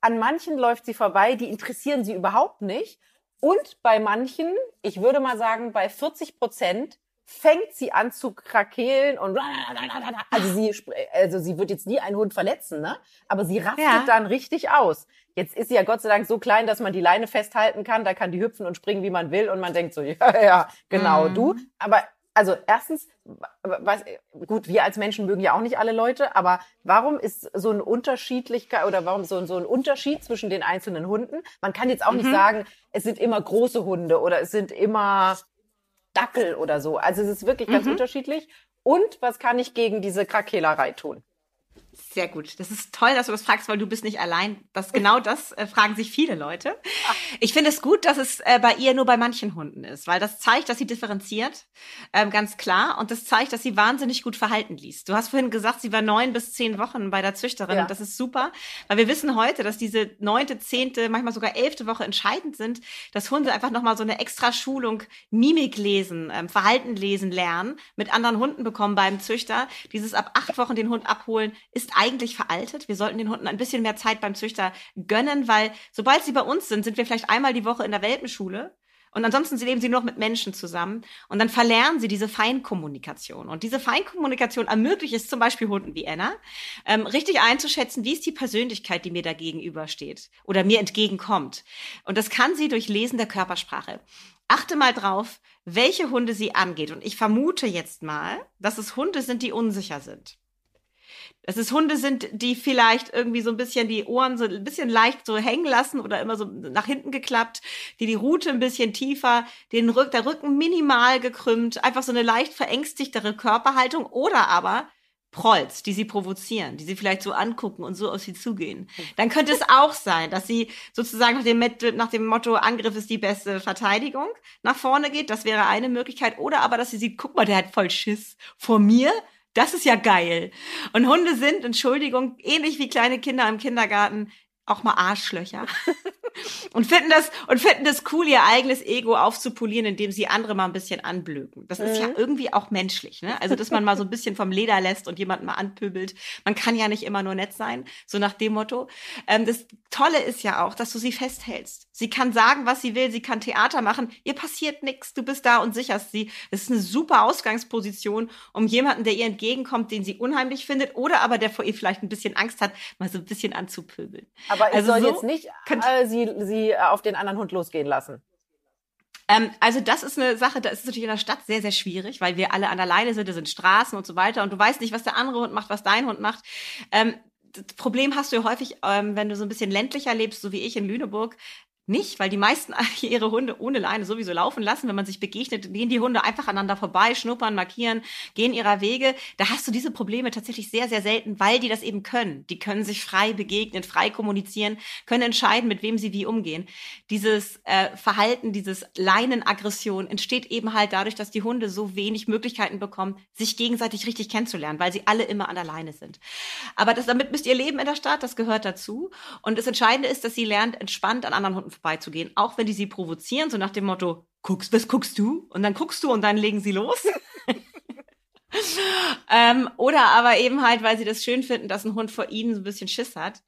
Speaker 2: An manchen läuft sie vorbei, die interessieren sie überhaupt nicht. Und bei manchen, ich würde mal sagen, bei 40 Prozent fängt sie an zu krakeelen und also sie also sie wird jetzt nie einen Hund verletzen, ne? Aber sie rastet ja. dann richtig aus. Jetzt ist sie ja Gott sei Dank so klein, dass man die Leine festhalten kann, da kann die hüpfen und springen, wie man will und man denkt so, ja, ja, genau, mhm. du, aber also erstens, was, gut, wir als Menschen mögen ja auch nicht alle Leute, aber warum ist so ein Unterschiedlichkeit oder warum so, so ein Unterschied zwischen den einzelnen Hunden? Man kann jetzt auch mhm. nicht sagen, es sind immer große Hunde oder es sind immer Dackel oder so. Also es ist wirklich ganz mhm. unterschiedlich. Und was kann ich gegen diese Krakehlerei tun?
Speaker 1: Sehr gut. Das ist toll, dass du das fragst, weil du bist nicht allein. Das genau das äh, fragen sich viele Leute. Ich finde es gut, dass es äh, bei ihr nur bei manchen Hunden ist, weil das zeigt, dass sie differenziert, ähm, ganz klar. Und das zeigt, dass sie wahnsinnig gut Verhalten liest. Du hast vorhin gesagt, sie war neun bis zehn Wochen bei der Züchterin. Ja. Und das ist super, weil wir wissen heute, dass diese neunte, zehnte, manchmal sogar elfte Woche entscheidend sind, dass Hunde einfach nochmal so eine extra Schulung Mimik lesen, ähm, Verhalten lesen lernen, mit anderen Hunden bekommen beim Züchter. Dieses ab acht Wochen den Hund abholen ist eigentlich veraltet. Wir sollten den Hunden ein bisschen mehr Zeit beim Züchter gönnen, weil sobald sie bei uns sind, sind wir vielleicht einmal die Woche in der Welpenschule. Und ansonsten leben sie nur noch mit Menschen zusammen. Und dann verlernen sie diese Feinkommunikation. Und diese Feinkommunikation ermöglicht es zum Beispiel Hunden wie Anna, ähm, richtig einzuschätzen, wie ist die Persönlichkeit, die mir da gegenübersteht oder mir entgegenkommt. Und das kann sie durch Lesen der Körpersprache. Achte mal drauf, welche Hunde sie angeht. Und ich vermute jetzt mal, dass es Hunde sind, die unsicher sind dass es Hunde sind, die vielleicht irgendwie so ein bisschen die Ohren so ein bisschen leicht so hängen lassen oder immer so nach hinten geklappt, die die Rute ein bisschen tiefer, den Rück, der Rücken minimal gekrümmt, einfach so eine leicht verängstigtere Körperhaltung oder aber Prolls, die sie provozieren, die sie vielleicht so angucken und so auf sie zugehen. Dann könnte es auch sein, dass sie sozusagen nach dem, nach dem Motto Angriff ist die beste Verteidigung nach vorne geht. Das wäre eine Möglichkeit. Oder aber, dass sie sieht, guck mal, der hat voll Schiss vor mir das ist ja geil. Und Hunde sind, Entschuldigung, ähnlich wie kleine Kinder im Kindergarten, auch mal Arschlöcher. und finden das, und finden das cool, ihr eigenes Ego aufzupolieren, indem sie andere mal ein bisschen anblöken. Das ist ja mhm. irgendwie auch menschlich, ne? Also, dass man mal so ein bisschen vom Leder lässt und jemanden mal anpöbelt. Man kann ja nicht immer nur nett sein, so nach dem Motto. Ähm, das Tolle ist ja auch, dass du sie festhältst. Sie kann sagen, was sie will, sie kann Theater machen. Ihr passiert nichts, du bist da und sicherst sie. Das ist eine super Ausgangsposition, um jemanden, der ihr entgegenkommt, den sie unheimlich findet, oder aber der vor ihr vielleicht ein bisschen Angst hat, mal so ein bisschen anzupöbeln.
Speaker 2: Aber ich also soll so jetzt nicht äh, sie, sie äh, auf den anderen Hund losgehen lassen.
Speaker 1: Ähm, also das ist eine Sache, da ist es natürlich in der Stadt sehr, sehr schwierig, weil wir alle an der Leine sind, da sind Straßen und so weiter und du weißt nicht, was der andere Hund macht, was dein Hund macht. Ähm, das Problem hast du ja häufig, ähm, wenn du so ein bisschen ländlicher lebst, so wie ich in Lüneburg, nicht, weil die meisten ihre Hunde ohne Leine sowieso laufen lassen. Wenn man sich begegnet, gehen die Hunde einfach aneinander vorbei, schnuppern, markieren, gehen ihrer Wege. Da hast du diese Probleme tatsächlich sehr, sehr selten, weil die das eben können. Die können sich frei begegnen, frei kommunizieren, können entscheiden, mit wem sie wie umgehen. Dieses äh, Verhalten, dieses Leinenaggression entsteht eben halt dadurch, dass die Hunde so wenig Möglichkeiten bekommen, sich gegenseitig richtig kennenzulernen, weil sie alle immer an der Leine sind. Aber das, damit müsst ihr leben in der Stadt, das gehört dazu. Und das Entscheidende ist, dass sie lernt, entspannt an anderen Hunden vorbeizugehen, auch wenn die sie provozieren, so nach dem Motto, guckst, was guckst du? Und dann guckst du und dann legen sie los. ähm, oder aber eben halt, weil sie das schön finden, dass ein Hund vor ihnen so ein bisschen Schiss hat.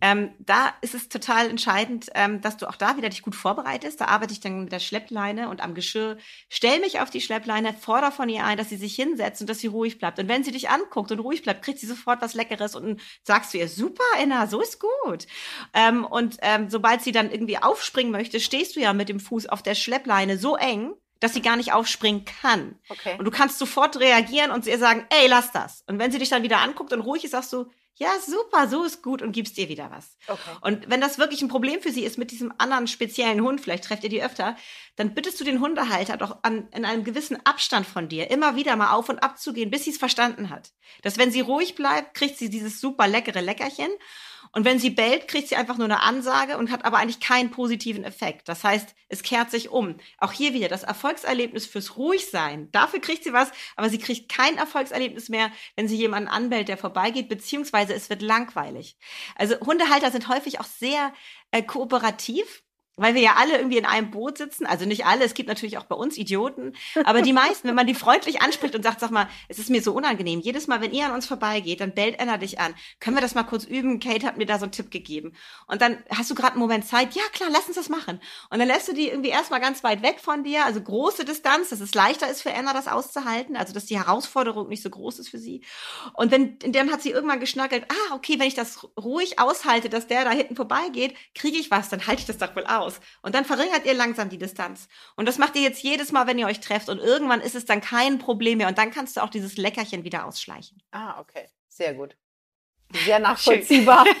Speaker 1: Ähm, da ist es total entscheidend, ähm, dass du auch da wieder dich gut vorbereitest. Da arbeite ich dann mit der Schleppleine und am Geschirr. Stell mich auf die Schleppleine, fordere von ihr ein, dass sie sich hinsetzt und dass sie ruhig bleibt. Und wenn sie dich anguckt und ruhig bleibt, kriegt sie sofort was Leckeres und sagst du ihr, super, Anna, so ist gut. Ähm, und ähm, sobald sie dann irgendwie aufspringen möchte, stehst du ja mit dem Fuß auf der Schleppleine so eng, dass sie gar nicht aufspringen kann. Okay. Und du kannst sofort reagieren und ihr sagen, ey, lass das. Und wenn sie dich dann wieder anguckt und ruhig ist, sagst du, ja, super, so ist gut und gibst dir wieder was. Okay. Und wenn das wirklich ein Problem für sie ist mit diesem anderen speziellen Hund, vielleicht trefft ihr die öfter, dann bittest du den Hundehalter doch an, in einem gewissen Abstand von dir immer wieder mal auf und ab zu gehen, bis sie es verstanden hat. Dass wenn sie ruhig bleibt, kriegt sie dieses super leckere Leckerchen und wenn sie bellt, kriegt sie einfach nur eine Ansage und hat aber eigentlich keinen positiven Effekt. Das heißt, es kehrt sich um. Auch hier wieder das Erfolgserlebnis fürs Ruhigsein. Dafür kriegt sie was, aber sie kriegt kein Erfolgserlebnis mehr, wenn sie jemanden anbellt, der vorbeigeht, beziehungsweise es wird langweilig. Also Hundehalter sind häufig auch sehr äh, kooperativ weil wir ja alle irgendwie in einem Boot sitzen. Also nicht alle, es gibt natürlich auch bei uns Idioten, aber die meisten, wenn man die freundlich anspricht und sagt, sag mal, es ist mir so unangenehm. Jedes Mal, wenn ihr an uns vorbeigeht, dann bellt Anna dich an. Können wir das mal kurz üben? Kate hat mir da so einen Tipp gegeben. Und dann hast du gerade einen Moment Zeit. Ja, klar, lass uns das machen. Und dann lässt du die irgendwie erstmal ganz weit weg von dir, also große Distanz, dass es leichter ist für Anna, das auszuhalten, also dass die Herausforderung nicht so groß ist für sie. Und dann hat sie irgendwann geschnackelt, ah, okay, wenn ich das ruhig aushalte, dass der da hinten vorbeigeht, kriege ich was, dann halte ich das doch wohl aus aus. Und dann verringert ihr langsam die Distanz. Und das macht ihr jetzt jedes Mal, wenn ihr euch trefft. Und irgendwann ist es dann kein Problem mehr. Und dann kannst du auch dieses Leckerchen wieder ausschleichen.
Speaker 2: Ah, okay. Sehr gut. Sehr nachvollziehbar.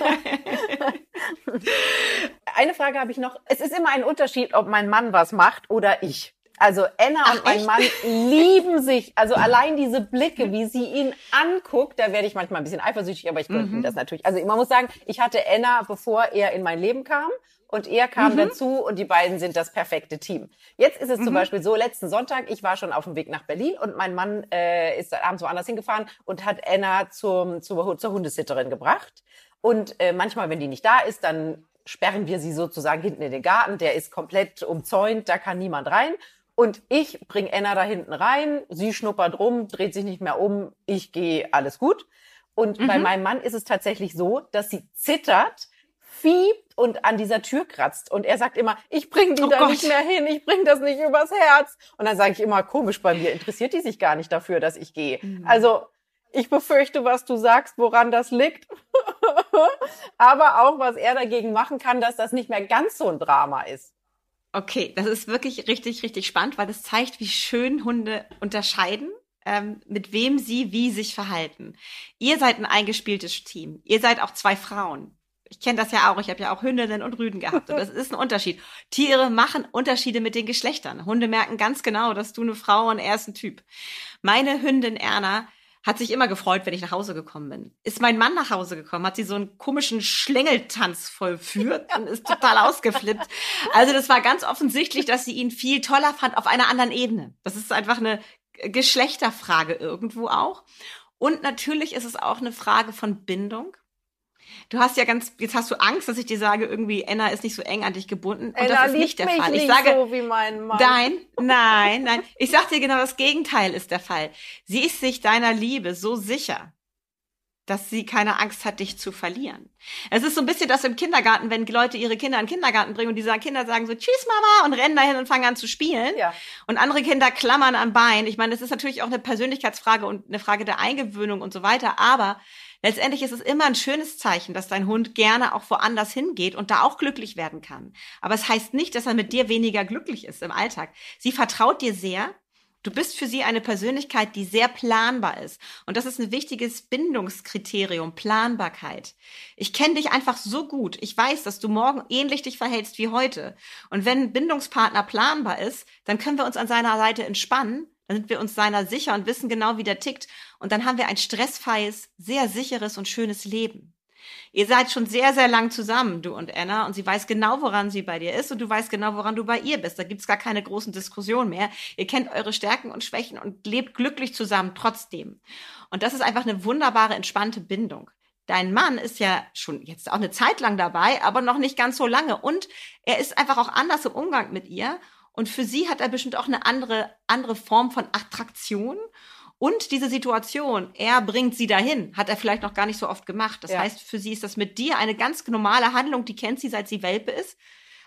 Speaker 2: Eine Frage habe ich noch. Es ist immer ein Unterschied, ob mein Mann was macht oder ich. Also Anna Ach, und mein echt? Mann lieben sich. Also allein diese Blicke, wie sie ihn anguckt, da werde ich manchmal ein bisschen eifersüchtig, aber ich gönne mhm. das natürlich. Also man muss sagen, ich hatte Anna, bevor er in mein Leben kam und er kam mhm. dazu und die beiden sind das perfekte Team. Jetzt ist es mhm. zum Beispiel so, letzten Sonntag, ich war schon auf dem Weg nach Berlin und mein Mann äh, ist abends woanders hingefahren und hat Anna zum, zur, zur Hundesitterin gebracht. Und äh, manchmal, wenn die nicht da ist, dann sperren wir sie sozusagen hinten in den Garten. Der ist komplett umzäunt, da kann niemand rein. Und ich bring Anna da hinten rein, sie schnuppert rum, dreht sich nicht mehr um, ich gehe, alles gut. Und mhm. bei meinem Mann ist es tatsächlich so, dass sie zittert, fiebt und an dieser Tür kratzt. Und er sagt immer, ich bring die oh da Gott. nicht mehr hin, ich bring das nicht übers Herz. Und dann sage ich immer, komisch, bei mir interessiert die sich gar nicht dafür, dass ich gehe. Mhm. Also ich befürchte, was du sagst, woran das liegt. Aber auch, was er dagegen machen kann, dass das nicht mehr ganz so ein Drama ist.
Speaker 1: Okay, das ist wirklich richtig, richtig spannend, weil das zeigt, wie schön Hunde unterscheiden, ähm, mit wem sie wie sich verhalten. Ihr seid ein eingespieltes Team. Ihr seid auch zwei Frauen. Ich kenne das ja auch. Ich habe ja auch Hündinnen und Rüden gehabt. Und das ist ein Unterschied. Tiere machen Unterschiede mit den Geschlechtern. Hunde merken ganz genau, dass du eine Frau und er ist ein Typ. Meine Hündin Erna hat sich immer gefreut, wenn ich nach Hause gekommen bin. Ist mein Mann nach Hause gekommen, hat sie so einen komischen Schlängeltanz vollführt und ist total ausgeflippt. Also das war ganz offensichtlich, dass sie ihn viel toller fand auf einer anderen Ebene. Das ist einfach eine Geschlechterfrage irgendwo auch. Und natürlich ist es auch eine Frage von Bindung. Du hast ja ganz, jetzt hast du Angst, dass ich dir sage, irgendwie Anna ist nicht so eng an dich gebunden. Und
Speaker 2: Anna das ist nicht der Fall. ich sage, so wie mein Mann.
Speaker 1: Nein, nein, nein. Ich sag dir genau das Gegenteil ist der Fall. Sie ist sich deiner Liebe so sicher, dass sie keine Angst hat, dich zu verlieren. Es ist so ein bisschen das im Kindergarten, wenn Leute ihre Kinder in den Kindergarten bringen und die sagen, Kinder sagen so, tschüss Mama und rennen dahin und fangen an zu spielen. Ja. Und andere Kinder klammern am Bein. Ich meine, das ist natürlich auch eine Persönlichkeitsfrage und eine Frage der Eingewöhnung und so weiter. Aber Letztendlich ist es immer ein schönes Zeichen, dass dein Hund gerne auch woanders hingeht und da auch glücklich werden kann. Aber es heißt nicht, dass er mit dir weniger glücklich ist im Alltag. Sie vertraut dir sehr. Du bist für sie eine Persönlichkeit, die sehr planbar ist. Und das ist ein wichtiges Bindungskriterium, Planbarkeit. Ich kenne dich einfach so gut. Ich weiß, dass du morgen ähnlich dich verhältst wie heute. Und wenn ein Bindungspartner planbar ist, dann können wir uns an seiner Seite entspannen dann sind wir uns seiner sicher und wissen genau, wie der tickt. Und dann haben wir ein stressfreies, sehr sicheres und schönes Leben. Ihr seid schon sehr, sehr lang zusammen, du und Anna, und sie weiß genau, woran sie bei dir ist und du weißt genau, woran du bei ihr bist. Da gibt's gar keine großen Diskussionen mehr. Ihr kennt eure Stärken und Schwächen und lebt glücklich zusammen trotzdem. Und das ist einfach eine wunderbare, entspannte Bindung. Dein Mann ist ja schon jetzt auch eine Zeit lang dabei, aber noch nicht ganz so lange. Und er ist einfach auch anders im Umgang mit ihr. Und für sie hat er bestimmt auch eine andere, andere Form von Attraktion. Und diese Situation, er bringt sie dahin, hat er vielleicht noch gar nicht so oft gemacht. Das ja. heißt, für sie ist das mit dir eine ganz normale Handlung, die kennt sie, seit sie Welpe ist.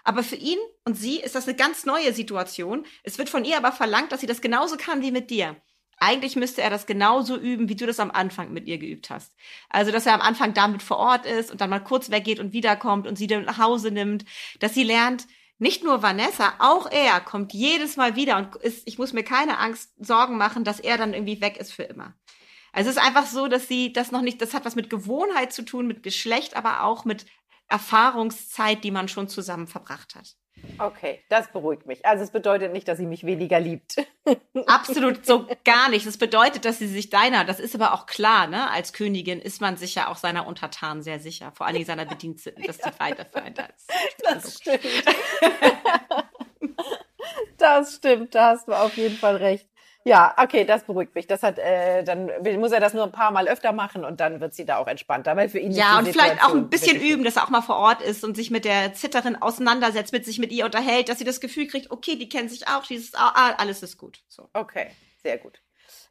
Speaker 1: Aber für ihn und sie ist das eine ganz neue Situation. Es wird von ihr aber verlangt, dass sie das genauso kann wie mit dir. Eigentlich müsste er das genauso üben, wie du das am Anfang mit ihr geübt hast. Also, dass er am Anfang damit vor Ort ist und dann mal kurz weggeht und wiederkommt und sie dann nach Hause nimmt, dass sie lernt, nicht nur Vanessa, auch er kommt jedes Mal wieder und ist, ich muss mir keine Angst, Sorgen machen, dass er dann irgendwie weg ist für immer. Also es ist einfach so, dass sie das noch nicht, das hat was mit Gewohnheit zu tun, mit Geschlecht, aber auch mit Erfahrungszeit, die man schon zusammen verbracht hat.
Speaker 2: Okay, das beruhigt mich. Also es bedeutet nicht, dass sie mich weniger liebt.
Speaker 1: Absolut so gar nicht. Das bedeutet, dass sie sich deiner, das ist aber auch klar, ne? Als Königin ist man sich ja auch seiner Untertanen sehr sicher, vor allen Dingen seiner Bediensteten, dass die weiterführen.
Speaker 2: Das, das stimmt. das stimmt, da hast du auf jeden Fall recht. Ja, okay, das beruhigt mich. Das hat, äh, dann muss er das nur ein paar Mal öfter machen und dann wird sie da auch entspannter, weil für ihn
Speaker 1: ja und vielleicht auch ein bisschen üben, dass er auch mal vor Ort ist und sich mit der Zitterin auseinandersetzt, mit sich mit ihr unterhält, dass sie das Gefühl kriegt, okay, die kennen sich auch, dieses, ah, alles ist gut. So.
Speaker 2: Okay, sehr gut.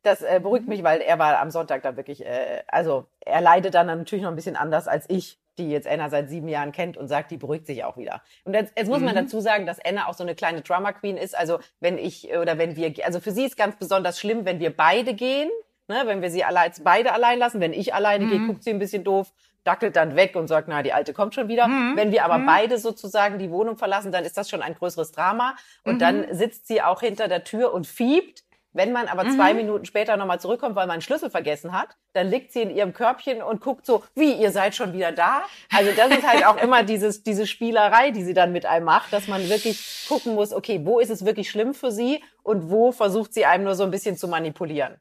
Speaker 2: Das äh, beruhigt mich, weil er war am Sonntag da wirklich, äh, also er leidet dann natürlich noch ein bisschen anders als ich die jetzt Anna seit sieben Jahren kennt und sagt, die beruhigt sich auch wieder. Und jetzt, jetzt muss mhm. man dazu sagen, dass Anna auch so eine kleine Drama Queen ist. Also wenn ich oder wenn wir, also für sie ist ganz besonders schlimm, wenn wir beide gehen, ne, wenn wir sie alle als beide allein lassen. Wenn ich alleine mhm. gehe, guckt sie ein bisschen doof, dackelt dann weg und sagt, na, die Alte kommt schon wieder. Mhm. Wenn wir aber mhm. beide sozusagen die Wohnung verlassen, dann ist das schon ein größeres Drama. Und dann mhm. sitzt sie auch hinter der Tür und fiebt Wenn man aber mhm. zwei Minuten später nochmal zurückkommt, weil man einen Schlüssel vergessen hat, dann liegt sie in ihrem Körbchen und guckt so, wie, ihr seid schon wieder da? Also das ist halt auch immer dieses, diese Spielerei, die sie dann mit einem macht, dass man wirklich gucken muss, okay, wo ist es wirklich schlimm für sie und wo versucht sie einem nur so ein bisschen zu manipulieren.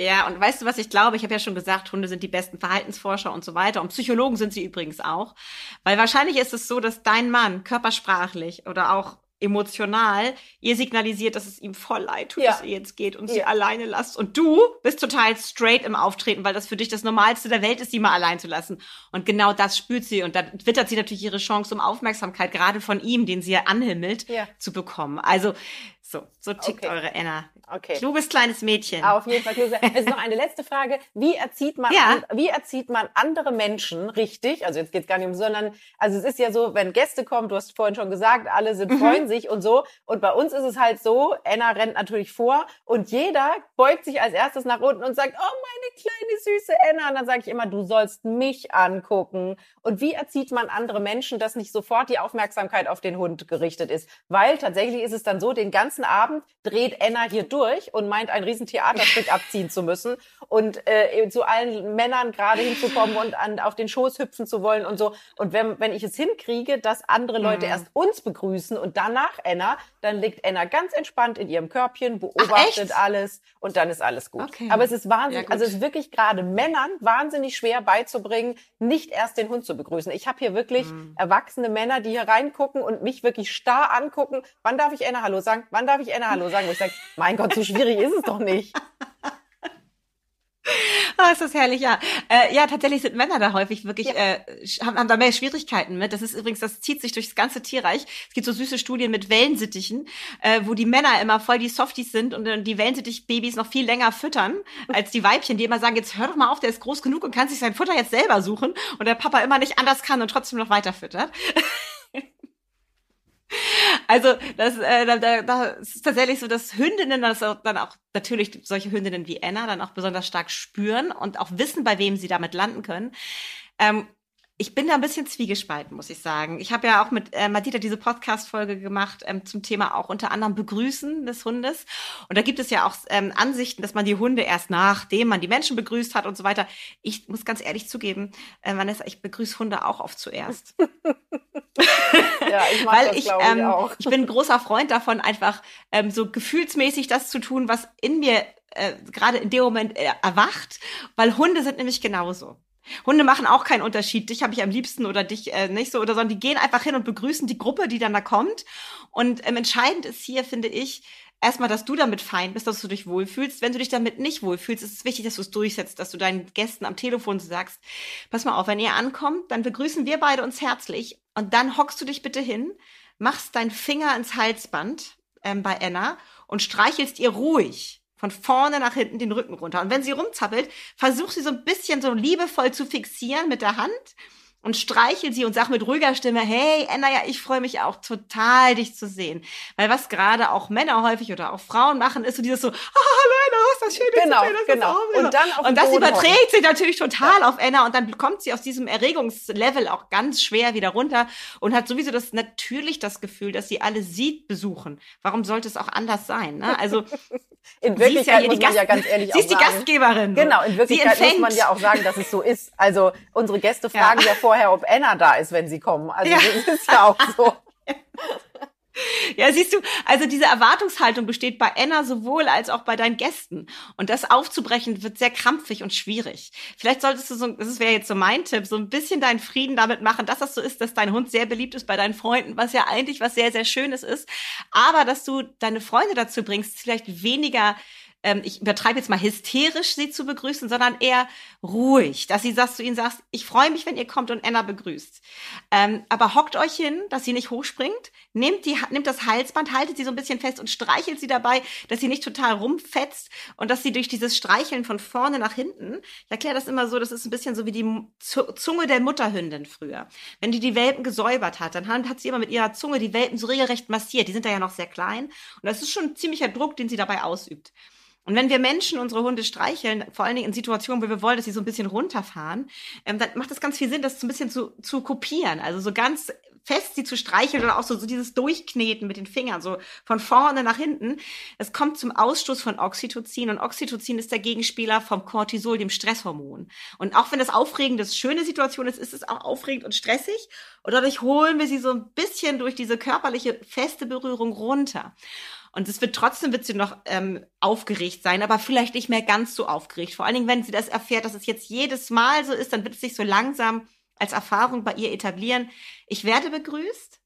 Speaker 1: Ja, und weißt du, was ich glaube? Ich habe ja schon gesagt, Hunde sind die besten Verhaltensforscher und so weiter. Und Psychologen sind sie übrigens auch. Weil wahrscheinlich ist es so, dass dein Mann körpersprachlich oder auch emotional ihr signalisiert, dass es ihm voll leid tut, ja. dass ihr jetzt geht und ja. sie alleine lasst. Und du bist total straight im Auftreten, weil das für dich das Normalste der Welt ist, sie mal allein zu lassen. Und genau das spürt sie. Und dann wittert sie natürlich ihre Chance, um Aufmerksamkeit gerade von ihm, den sie ja anhimmelt, ja. zu bekommen. Also so, so tickt okay. eure Enna. Okay. Kluges kleines Mädchen.
Speaker 2: Auf jeden Fall. Es ist noch eine letzte Frage. Wie erzieht man, ja. wie erzieht man andere Menschen richtig? Also jetzt geht's gar nicht um, sondern, also es ist ja so, wenn Gäste kommen, du hast vorhin schon gesagt, alle sind, mhm. freuen sich und so. Und bei uns ist es halt so, Enna rennt natürlich vor und jeder beugt sich als erstes nach unten und sagt, oh, meine kleine süße Enna. Und dann sage ich immer, du sollst mich angucken. Und wie erzieht man andere Menschen, dass nicht sofort die Aufmerksamkeit auf den Hund gerichtet ist? Weil tatsächlich ist es dann so, den ganzen Abend dreht Enna hier durch und meint, ein riesen Theaterstück abziehen zu müssen und äh, zu allen Männern gerade hinzukommen und an, auf den Schoß hüpfen zu wollen und so. Und wenn, wenn ich es hinkriege, dass andere Leute mhm. erst uns begrüßen und danach Enna, dann liegt Enna ganz entspannt in ihrem Körbchen, beobachtet Ach, alles und dann ist alles gut. Okay. Aber es ist wahnsinnig, ja, also es ist wirklich gerade Männern wahnsinnig schwer beizubringen, nicht erst den Hund zu begrüßen. Ich habe hier wirklich mhm. erwachsene Männer, die hier reingucken und mich wirklich starr angucken. Wann darf ich Enna Hallo sagen? Wann darf ich Enna Hallo sagen? Wo ich sage, mein Gott, so schwierig ist es doch nicht.
Speaker 1: Oh, ist das herrlich, ja. Äh, ja, tatsächlich sind Männer da häufig wirklich, ja. äh, haben, haben da mehr Schwierigkeiten mit. Das ist übrigens, das zieht sich durchs ganze Tierreich. Es gibt so süße Studien mit Wellensittichen, äh, wo die Männer immer voll die Softies sind und äh, die Wellensittich-Babys noch viel länger füttern als die Weibchen, die immer sagen, jetzt hör doch mal auf, der ist groß genug und kann sich sein Futter jetzt selber suchen und der Papa immer nicht anders kann und trotzdem noch weiter füttert. Also das, äh, da, da, ist tatsächlich so, dass Hündinnen das auch, dann auch natürlich solche Hündinnen wie Anna dann auch besonders stark spüren und auch wissen, bei wem sie damit landen können. Ähm, ich bin da ein bisschen zwiegespalten, muss ich sagen. Ich habe ja auch mit äh, Madita diese Podcast-Folge gemacht ähm, zum Thema auch unter anderem Begrüßen des Hundes. Und da gibt es ja auch ähm, Ansichten, dass man die Hunde erst nachdem man die Menschen begrüßt hat und so weiter. Ich muss ganz ehrlich zugeben, äh, Vanessa, ich begrüße Hunde auch oft zuerst. ja, ich mag Weil das, ich, ähm, ich, auch. ich bin ein großer Freund davon, einfach ähm, so gefühlsmäßig das zu tun, was in mir äh, gerade in dem Moment äh, erwacht, weil Hunde sind nämlich genauso. Hunde machen auch keinen Unterschied. Dich habe ich am liebsten oder dich äh, nicht so oder sondern die gehen einfach hin und begrüßen die Gruppe, die dann da kommt. Und ähm, entscheidend ist hier, finde ich, erstmal, dass du damit fein bist, dass du dich wohlfühlst. Wenn du dich damit nicht wohlfühlst, ist es wichtig, dass du es durchsetzt, dass du deinen Gästen am Telefon sagst, pass mal auf, wenn ihr ankommt, dann begrüßen wir beide uns herzlich und dann hockst du dich bitte hin, machst deinen Finger ins Halsband ähm, bei Anna und streichelst ihr ruhig von vorne nach hinten den Rücken runter. Und wenn sie rumzappelt, versuch sie so ein bisschen so liebevoll zu fixieren mit der Hand und streichel sie und sag mit ruhiger Stimme, hey, Anna, ja, ich freue mich auch total, dich zu sehen. Weil was gerade auch Männer häufig oder auch Frauen machen, ist so dieses so, ah, hallo Anna, was das schön,
Speaker 2: genau,
Speaker 1: das
Speaker 2: genau. Und dann auf
Speaker 1: Und das überträgt sich natürlich total ja. auf Anna und dann kommt sie aus diesem Erregungslevel auch ganz schwer wieder runter und hat sowieso das natürlich das Gefühl, dass sie alle sieht besuchen. Warum sollte es auch anders sein? Ne? Also
Speaker 2: in Wirklichkeit ja muss man ja ganz ehrlich
Speaker 1: Sie ist die Gastgeberin.
Speaker 2: Genau, in Wirklichkeit muss man ja auch sagen, dass es so ist. Also unsere Gäste fragen ja, ja vorher, ob Anna da ist, wenn sie kommen. Also das ist ja auch so.
Speaker 1: Ja, siehst du, also diese Erwartungshaltung besteht bei Anna sowohl als auch bei deinen Gästen. Und das aufzubrechen wird sehr krampfig und schwierig. Vielleicht solltest du so, das wäre jetzt so mein Tipp, so ein bisschen deinen Frieden damit machen, dass das so ist, dass dein Hund sehr beliebt ist bei deinen Freunden, was ja eigentlich was sehr, sehr Schönes ist. Aber dass du deine Freunde dazu bringst, vielleicht weniger ähm, ich übertreibe jetzt mal hysterisch, sie zu begrüßen, sondern eher ruhig, dass sie sagst, zu ihnen sagst, ich freue mich, wenn ihr kommt und Anna begrüßt. Ähm, aber hockt euch hin, dass sie nicht hochspringt, nehmt, die, nehmt das Halsband, haltet sie so ein bisschen fest und streichelt sie dabei, dass sie nicht total rumfetzt und dass sie durch dieses Streicheln von vorne nach hinten, ich erkläre das immer so, das ist ein bisschen so wie die Zunge der Mutterhündin früher. Wenn die die Welpen gesäubert hat, dann hat sie immer mit ihrer Zunge die Welpen so regelrecht massiert. Die sind da ja noch sehr klein und das ist schon ein ziemlicher Druck, den sie dabei ausübt. Und wenn wir Menschen unsere Hunde streicheln, vor allen Dingen in Situationen, wo wir wollen, dass sie so ein bisschen runterfahren, ähm, dann macht es ganz viel Sinn, das so ein bisschen zu, zu kopieren. Also so ganz fest sie zu streicheln oder auch so, so dieses Durchkneten mit den Fingern, so von vorne nach hinten. Es kommt zum Ausstoß von Oxytocin und Oxytocin ist der Gegenspieler vom Cortisol, dem Stresshormon. Und auch wenn das aufregende, schöne Situation ist, ist es auch aufregend und stressig. Und dadurch holen wir sie so ein bisschen durch diese körperliche feste Berührung runter. Und es wird trotzdem wird sie noch ähm, aufgeregt sein, aber vielleicht nicht mehr ganz so aufgeregt. Vor allen Dingen, wenn sie das erfährt, dass es jetzt jedes Mal so ist, dann wird es sich so langsam als Erfahrung bei ihr etablieren. Ich werde begrüßt,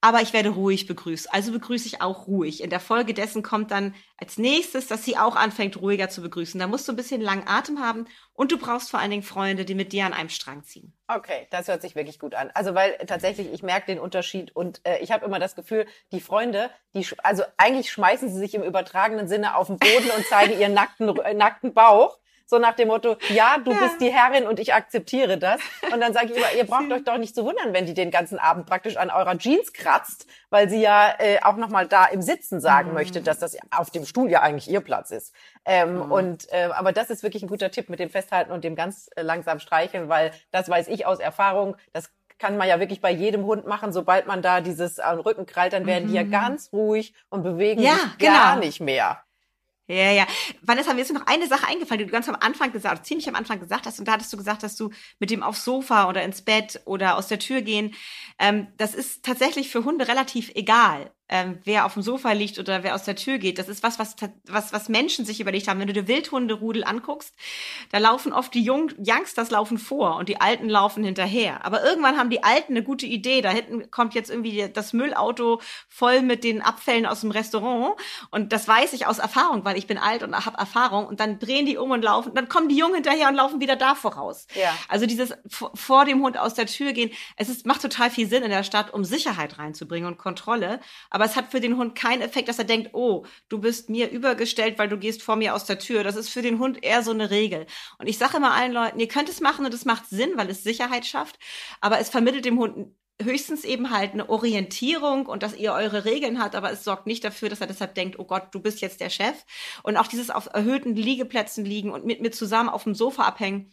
Speaker 1: aber ich werde ruhig begrüßt. Also begrüße ich auch ruhig. In der Folge dessen kommt dann als nächstes, dass sie auch anfängt, ruhiger zu begrüßen. Da musst du ein bisschen langen Atem haben und du brauchst vor allen Dingen Freunde, die mit dir an einem Strang ziehen.
Speaker 2: Okay, das hört sich wirklich gut an. Also weil tatsächlich, ich merke den Unterschied und äh, ich habe immer das Gefühl, die Freunde, die also eigentlich schmeißen sie sich im übertragenen Sinne auf den Boden und zeigen ihren nackten, äh, nackten Bauch so nach dem Motto, ja, du ja. bist die Herrin und ich akzeptiere das. Und dann sage ich immer, ihr braucht euch doch nicht zu wundern, wenn die den ganzen Abend praktisch an eurer Jeans kratzt, weil sie ja äh, auch nochmal da im Sitzen sagen mhm. möchte, dass das auf dem Stuhl ja eigentlich ihr Platz ist. Ähm, mhm. Und äh, aber das ist wirklich ein guter Tipp mit dem Festhalten und dem ganz äh, langsam streicheln, weil das weiß ich aus Erfahrung, das kann man ja wirklich bei jedem Hund machen. Sobald man da dieses am Rücken krallt, dann werden mhm. die ja mhm. ganz ruhig und bewegen ja, sich gar genau. nicht mehr.
Speaker 1: Ja, ja. Vanessa, mir ist noch eine Sache eingefallen, die du ganz am Anfang gesagt, ziemlich am Anfang gesagt hast. Und da hattest du gesagt, dass du mit dem aufs Sofa oder ins Bett oder aus der Tür gehen, ähm, das ist tatsächlich für Hunde relativ egal ähm, wer auf dem Sofa liegt oder wer aus der Tür geht. Das ist was, was, was, was Menschen sich überlegt haben. Wenn du dir Wildhunderudel anguckst, da laufen oft die Jung Youngsters laufen vor und die Alten laufen hinterher. Aber irgendwann haben die Alten eine gute Idee. Da hinten kommt jetzt irgendwie das Müllauto voll mit den Abfällen aus dem Restaurant. Und das weiß ich aus Erfahrung, weil ich bin alt und habe Erfahrung. Und dann drehen die um und laufen. Dann kommen die Jungen hinterher und laufen wieder da voraus. Ja. Also dieses vor dem Hund aus der Tür gehen, es ist, macht total viel Sinn in der Stadt, um Sicherheit reinzubringen und Kontrolle. Aber es hat für den Hund keinen Effekt, dass er denkt, oh, du bist mir übergestellt, weil du gehst vor mir aus der Tür. Das ist für den Hund eher so eine Regel. Und ich sage immer allen Leuten, ihr könnt es machen und es macht Sinn, weil es Sicherheit schafft, aber es vermittelt dem Hund höchstens eben halt eine Orientierung und dass ihr eure Regeln habt, aber es sorgt nicht dafür, dass er deshalb denkt, oh Gott, du bist jetzt der Chef. Und auch dieses auf erhöhten Liegeplätzen liegen und mit mir zusammen auf dem Sofa abhängen,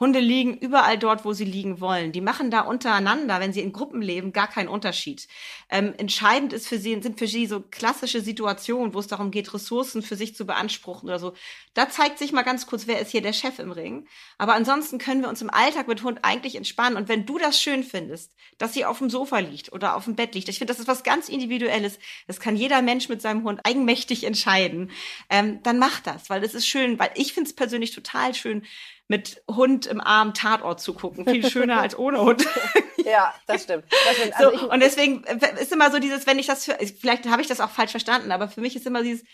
Speaker 1: Hunde liegen überall dort, wo sie liegen wollen. Die machen da untereinander, wenn sie in Gruppen leben, gar keinen Unterschied. Ähm, entscheidend ist für sie, sind für sie so klassische Situationen, wo es darum geht, Ressourcen für sich zu beanspruchen oder so. Da zeigt sich mal ganz kurz, wer ist hier der Chef im Ring. Aber ansonsten können wir uns im Alltag mit Hund eigentlich entspannen. Und wenn du das schön findest, dass sie auf dem Sofa liegt oder auf dem Bett liegt, ich finde, das ist was ganz Individuelles. Das kann jeder Mensch mit seinem Hund eigenmächtig entscheiden. Ähm, dann mach das, weil das ist schön, weil ich finde es persönlich total schön, mit Hund im Arm Tatort zu gucken. Viel schöner als ohne Hund.
Speaker 2: ja, das stimmt. Das stimmt. Also
Speaker 1: so, und deswegen ist immer so dieses, wenn ich das für, vielleicht habe ich das auch falsch verstanden, aber für mich ist immer dieses,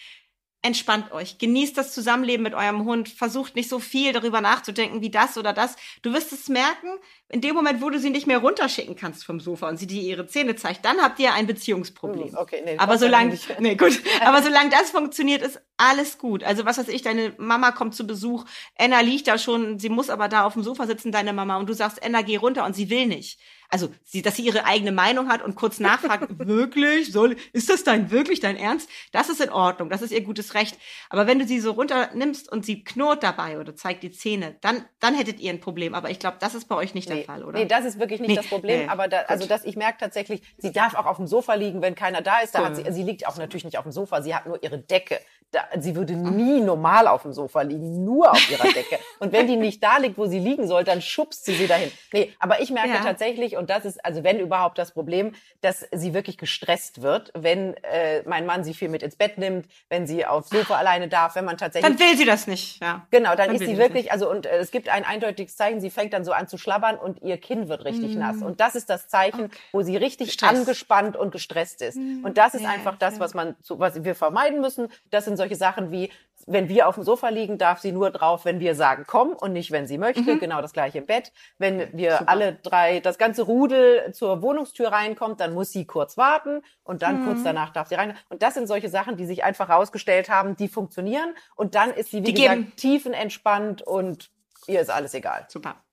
Speaker 1: entspannt euch. Genießt das Zusammenleben mit eurem Hund. Versucht nicht so viel darüber nachzudenken, wie das oder das. Du wirst es merken, in dem Moment, wo du sie nicht mehr runterschicken kannst vom Sofa und sie dir ihre Zähne zeigt, dann habt ihr ein Beziehungsproblem. Hm, okay, nee, aber solange, nee, gut. aber solange das funktioniert, ist alles gut. Also was weiß ich, deine Mama kommt zu Besuch, Anna liegt da schon, sie muss aber da auf dem Sofa sitzen, deine Mama, und du sagst, Anna, geh runter und sie will nicht also sie, dass sie ihre eigene Meinung hat und kurz nachfragt, wirklich, soll, ist das dein wirklich dein Ernst? Das ist in Ordnung, das ist ihr gutes Recht. Aber wenn du sie so runternimmst und sie knurrt dabei oder zeigt die Zähne, dann, dann hättet ihr ein Problem. Aber ich glaube, das ist bei euch nicht nee, der Fall, oder?
Speaker 2: Nee, das ist wirklich nicht nee, das Problem. Nee. Aber da, also, dass ich merke tatsächlich, sie darf auch auf dem Sofa liegen, wenn keiner da ist. Da cool. hat sie, sie liegt auch natürlich nicht auf dem Sofa, sie hat nur ihre Decke. Da, sie würde nie normal auf dem Sofa liegen, nur auf ihrer Decke. Und wenn die nicht da liegt, wo sie liegen soll, dann schubst sie sie dahin. Nee, aber ich merke ja. tatsächlich, und das ist also wenn überhaupt das Problem, dass sie wirklich gestresst wird, wenn äh, mein Mann sie viel mit ins Bett nimmt, wenn sie aufs Sofa alleine darf, wenn man tatsächlich
Speaker 1: dann will sie das nicht, ja.
Speaker 2: Genau, dann, dann ist sie wirklich, also und äh, es gibt ein eindeutiges Zeichen, sie fängt dann so an zu schlabbern und ihr Kinn wird richtig mm. nass und das ist das Zeichen, okay. wo sie richtig Stress. angespannt und gestresst ist. Mm. Und das ist ja, einfach das, was man was wir vermeiden müssen. Das sind solche Sachen wie wenn wir auf dem Sofa liegen, darf sie nur drauf, wenn wir sagen, komm und nicht, wenn sie möchte. Mhm. Genau das gleiche im Bett. Wenn wir Super. alle drei, das ganze Rudel zur Wohnungstür reinkommt, dann muss sie kurz warten und dann mhm. kurz danach darf sie rein. Und das sind solche Sachen, die sich einfach herausgestellt haben, die funktionieren. Und dann ist sie, wie die gesagt, geben. tiefenentspannt und ihr ist alles egal.
Speaker 1: Super.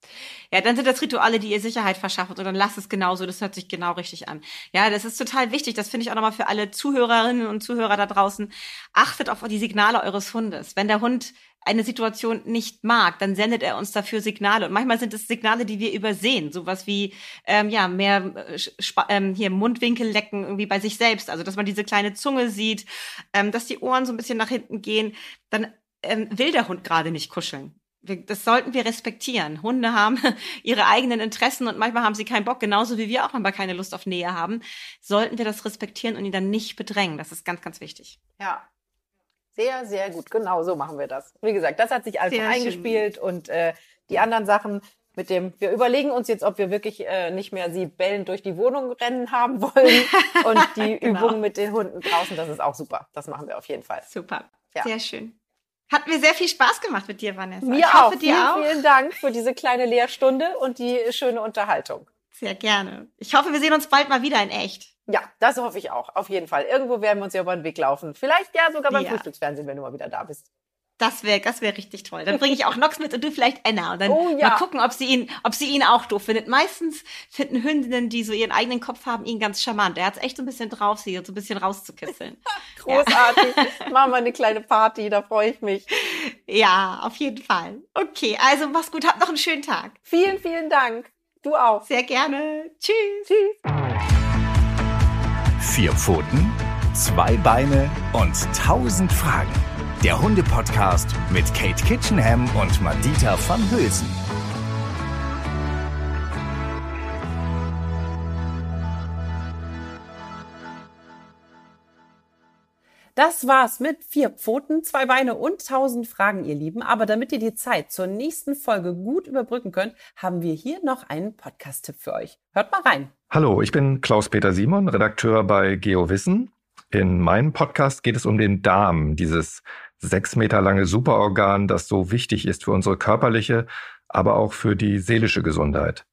Speaker 1: Ja, dann sind das Rituale, die ihr Sicherheit verschaffen und dann lasst es genauso. Das hört sich genau richtig an. Ja, das ist total wichtig. Das finde ich auch nochmal für alle Zuhörerinnen und Zuhörer da draußen. Achtet auf die Signale eures Hundes. Wenn der Hund eine Situation nicht mag, dann sendet er uns dafür Signale. Und manchmal sind es Signale, die wir übersehen. Sowas wie, ähm, ja, mehr äh, ähm, hier Mundwinkel lecken irgendwie bei sich selbst. Also, dass man diese kleine Zunge sieht, ähm, dass die Ohren so ein bisschen nach hinten gehen. Dann ähm, will der Hund gerade nicht kuscheln. Das sollten wir respektieren. Hunde haben ihre eigenen Interessen und manchmal haben sie keinen Bock, genauso wie wir auch manchmal keine Lust auf Nähe haben. Sollten wir das respektieren und ihn dann nicht bedrängen. Das ist ganz, ganz wichtig.
Speaker 2: Ja, sehr, sehr gut. Genau so machen wir das. Wie gesagt, das hat sich einfach sehr eingespielt schön. und äh, die anderen Sachen mit dem, wir überlegen uns jetzt, ob wir wirklich äh, nicht mehr sie bellend durch die Wohnung rennen haben wollen und die genau. Übungen mit den Hunden draußen, das ist auch super. Das machen wir auf jeden Fall.
Speaker 1: Super. Ja. Sehr schön. Hat mir sehr viel Spaß gemacht mit dir, Vanessa.
Speaker 2: Mir ich auch. Hoffe, dir vielen, auch. vielen Dank für diese kleine Lehrstunde und die schöne Unterhaltung.
Speaker 1: Sehr gerne. Ich hoffe, wir sehen uns bald mal wieder in echt.
Speaker 2: Ja, das hoffe ich auch. Auf jeden Fall. Irgendwo werden wir uns ja über den Weg laufen. Vielleicht ja sogar beim ja. Frühstücksfernsehen, wenn du mal wieder da bist.
Speaker 1: Das wäre, das wäre richtig toll. Dann bringe ich auch Nox mit und du vielleicht Enna und dann oh, ja. mal gucken, ob sie ihn, ob sie ihn auch doof findet. Meistens finden Hündinnen, die so ihren eigenen Kopf haben, ihn ganz charmant. Er hat es echt so ein bisschen drauf, sie so ein bisschen rauszukitzeln.
Speaker 2: Großartig. Ja. Machen wir eine kleine Party, da freue ich mich.
Speaker 1: Ja, auf jeden Fall. Okay, also mach's gut, habt noch einen schönen Tag.
Speaker 2: Vielen, vielen Dank. Du auch.
Speaker 1: Sehr gerne. Tschüss. Tschüss.
Speaker 3: Vier Pfoten, zwei Beine und tausend Fragen. Der Hunde-Podcast mit Kate Kitchenham und Madita van Hülsen.
Speaker 2: Das war's mit vier Pfoten, zwei Beine und tausend Fragen, ihr Lieben. Aber damit ihr die Zeit zur nächsten Folge gut überbrücken könnt, haben wir hier noch einen Podcast-Tipp für euch. Hört mal rein.
Speaker 4: Hallo, ich bin Klaus-Peter Simon, Redakteur bei GeoWissen. In meinem Podcast geht es um den Darm, dieses sechs Meter lange Superorgan, das so wichtig ist für unsere körperliche, aber auch für die seelische Gesundheit.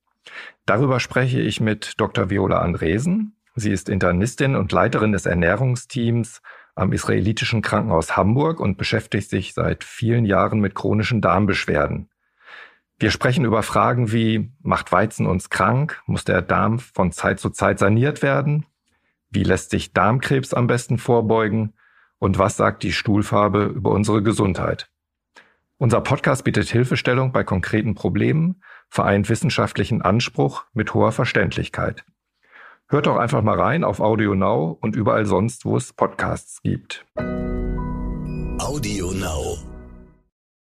Speaker 4: Darüber spreche ich mit Dr. Viola Andresen. Sie ist Internistin und Leiterin des Ernährungsteams am israelitischen Krankenhaus Hamburg und beschäftigt sich seit vielen Jahren mit chronischen Darmbeschwerden. Wir sprechen über Fragen wie, macht Weizen uns krank? Muss der Darm von Zeit zu Zeit saniert werden? Wie lässt sich Darmkrebs am besten vorbeugen? Und was sagt die Stuhlfarbe über unsere Gesundheit? Unser Podcast bietet Hilfestellung bei konkreten Problemen, vereint wissenschaftlichen Anspruch mit hoher Verständlichkeit. Hört doch einfach mal rein auf Audio Now und überall sonst, wo es Podcasts gibt.
Speaker 3: Audio Now.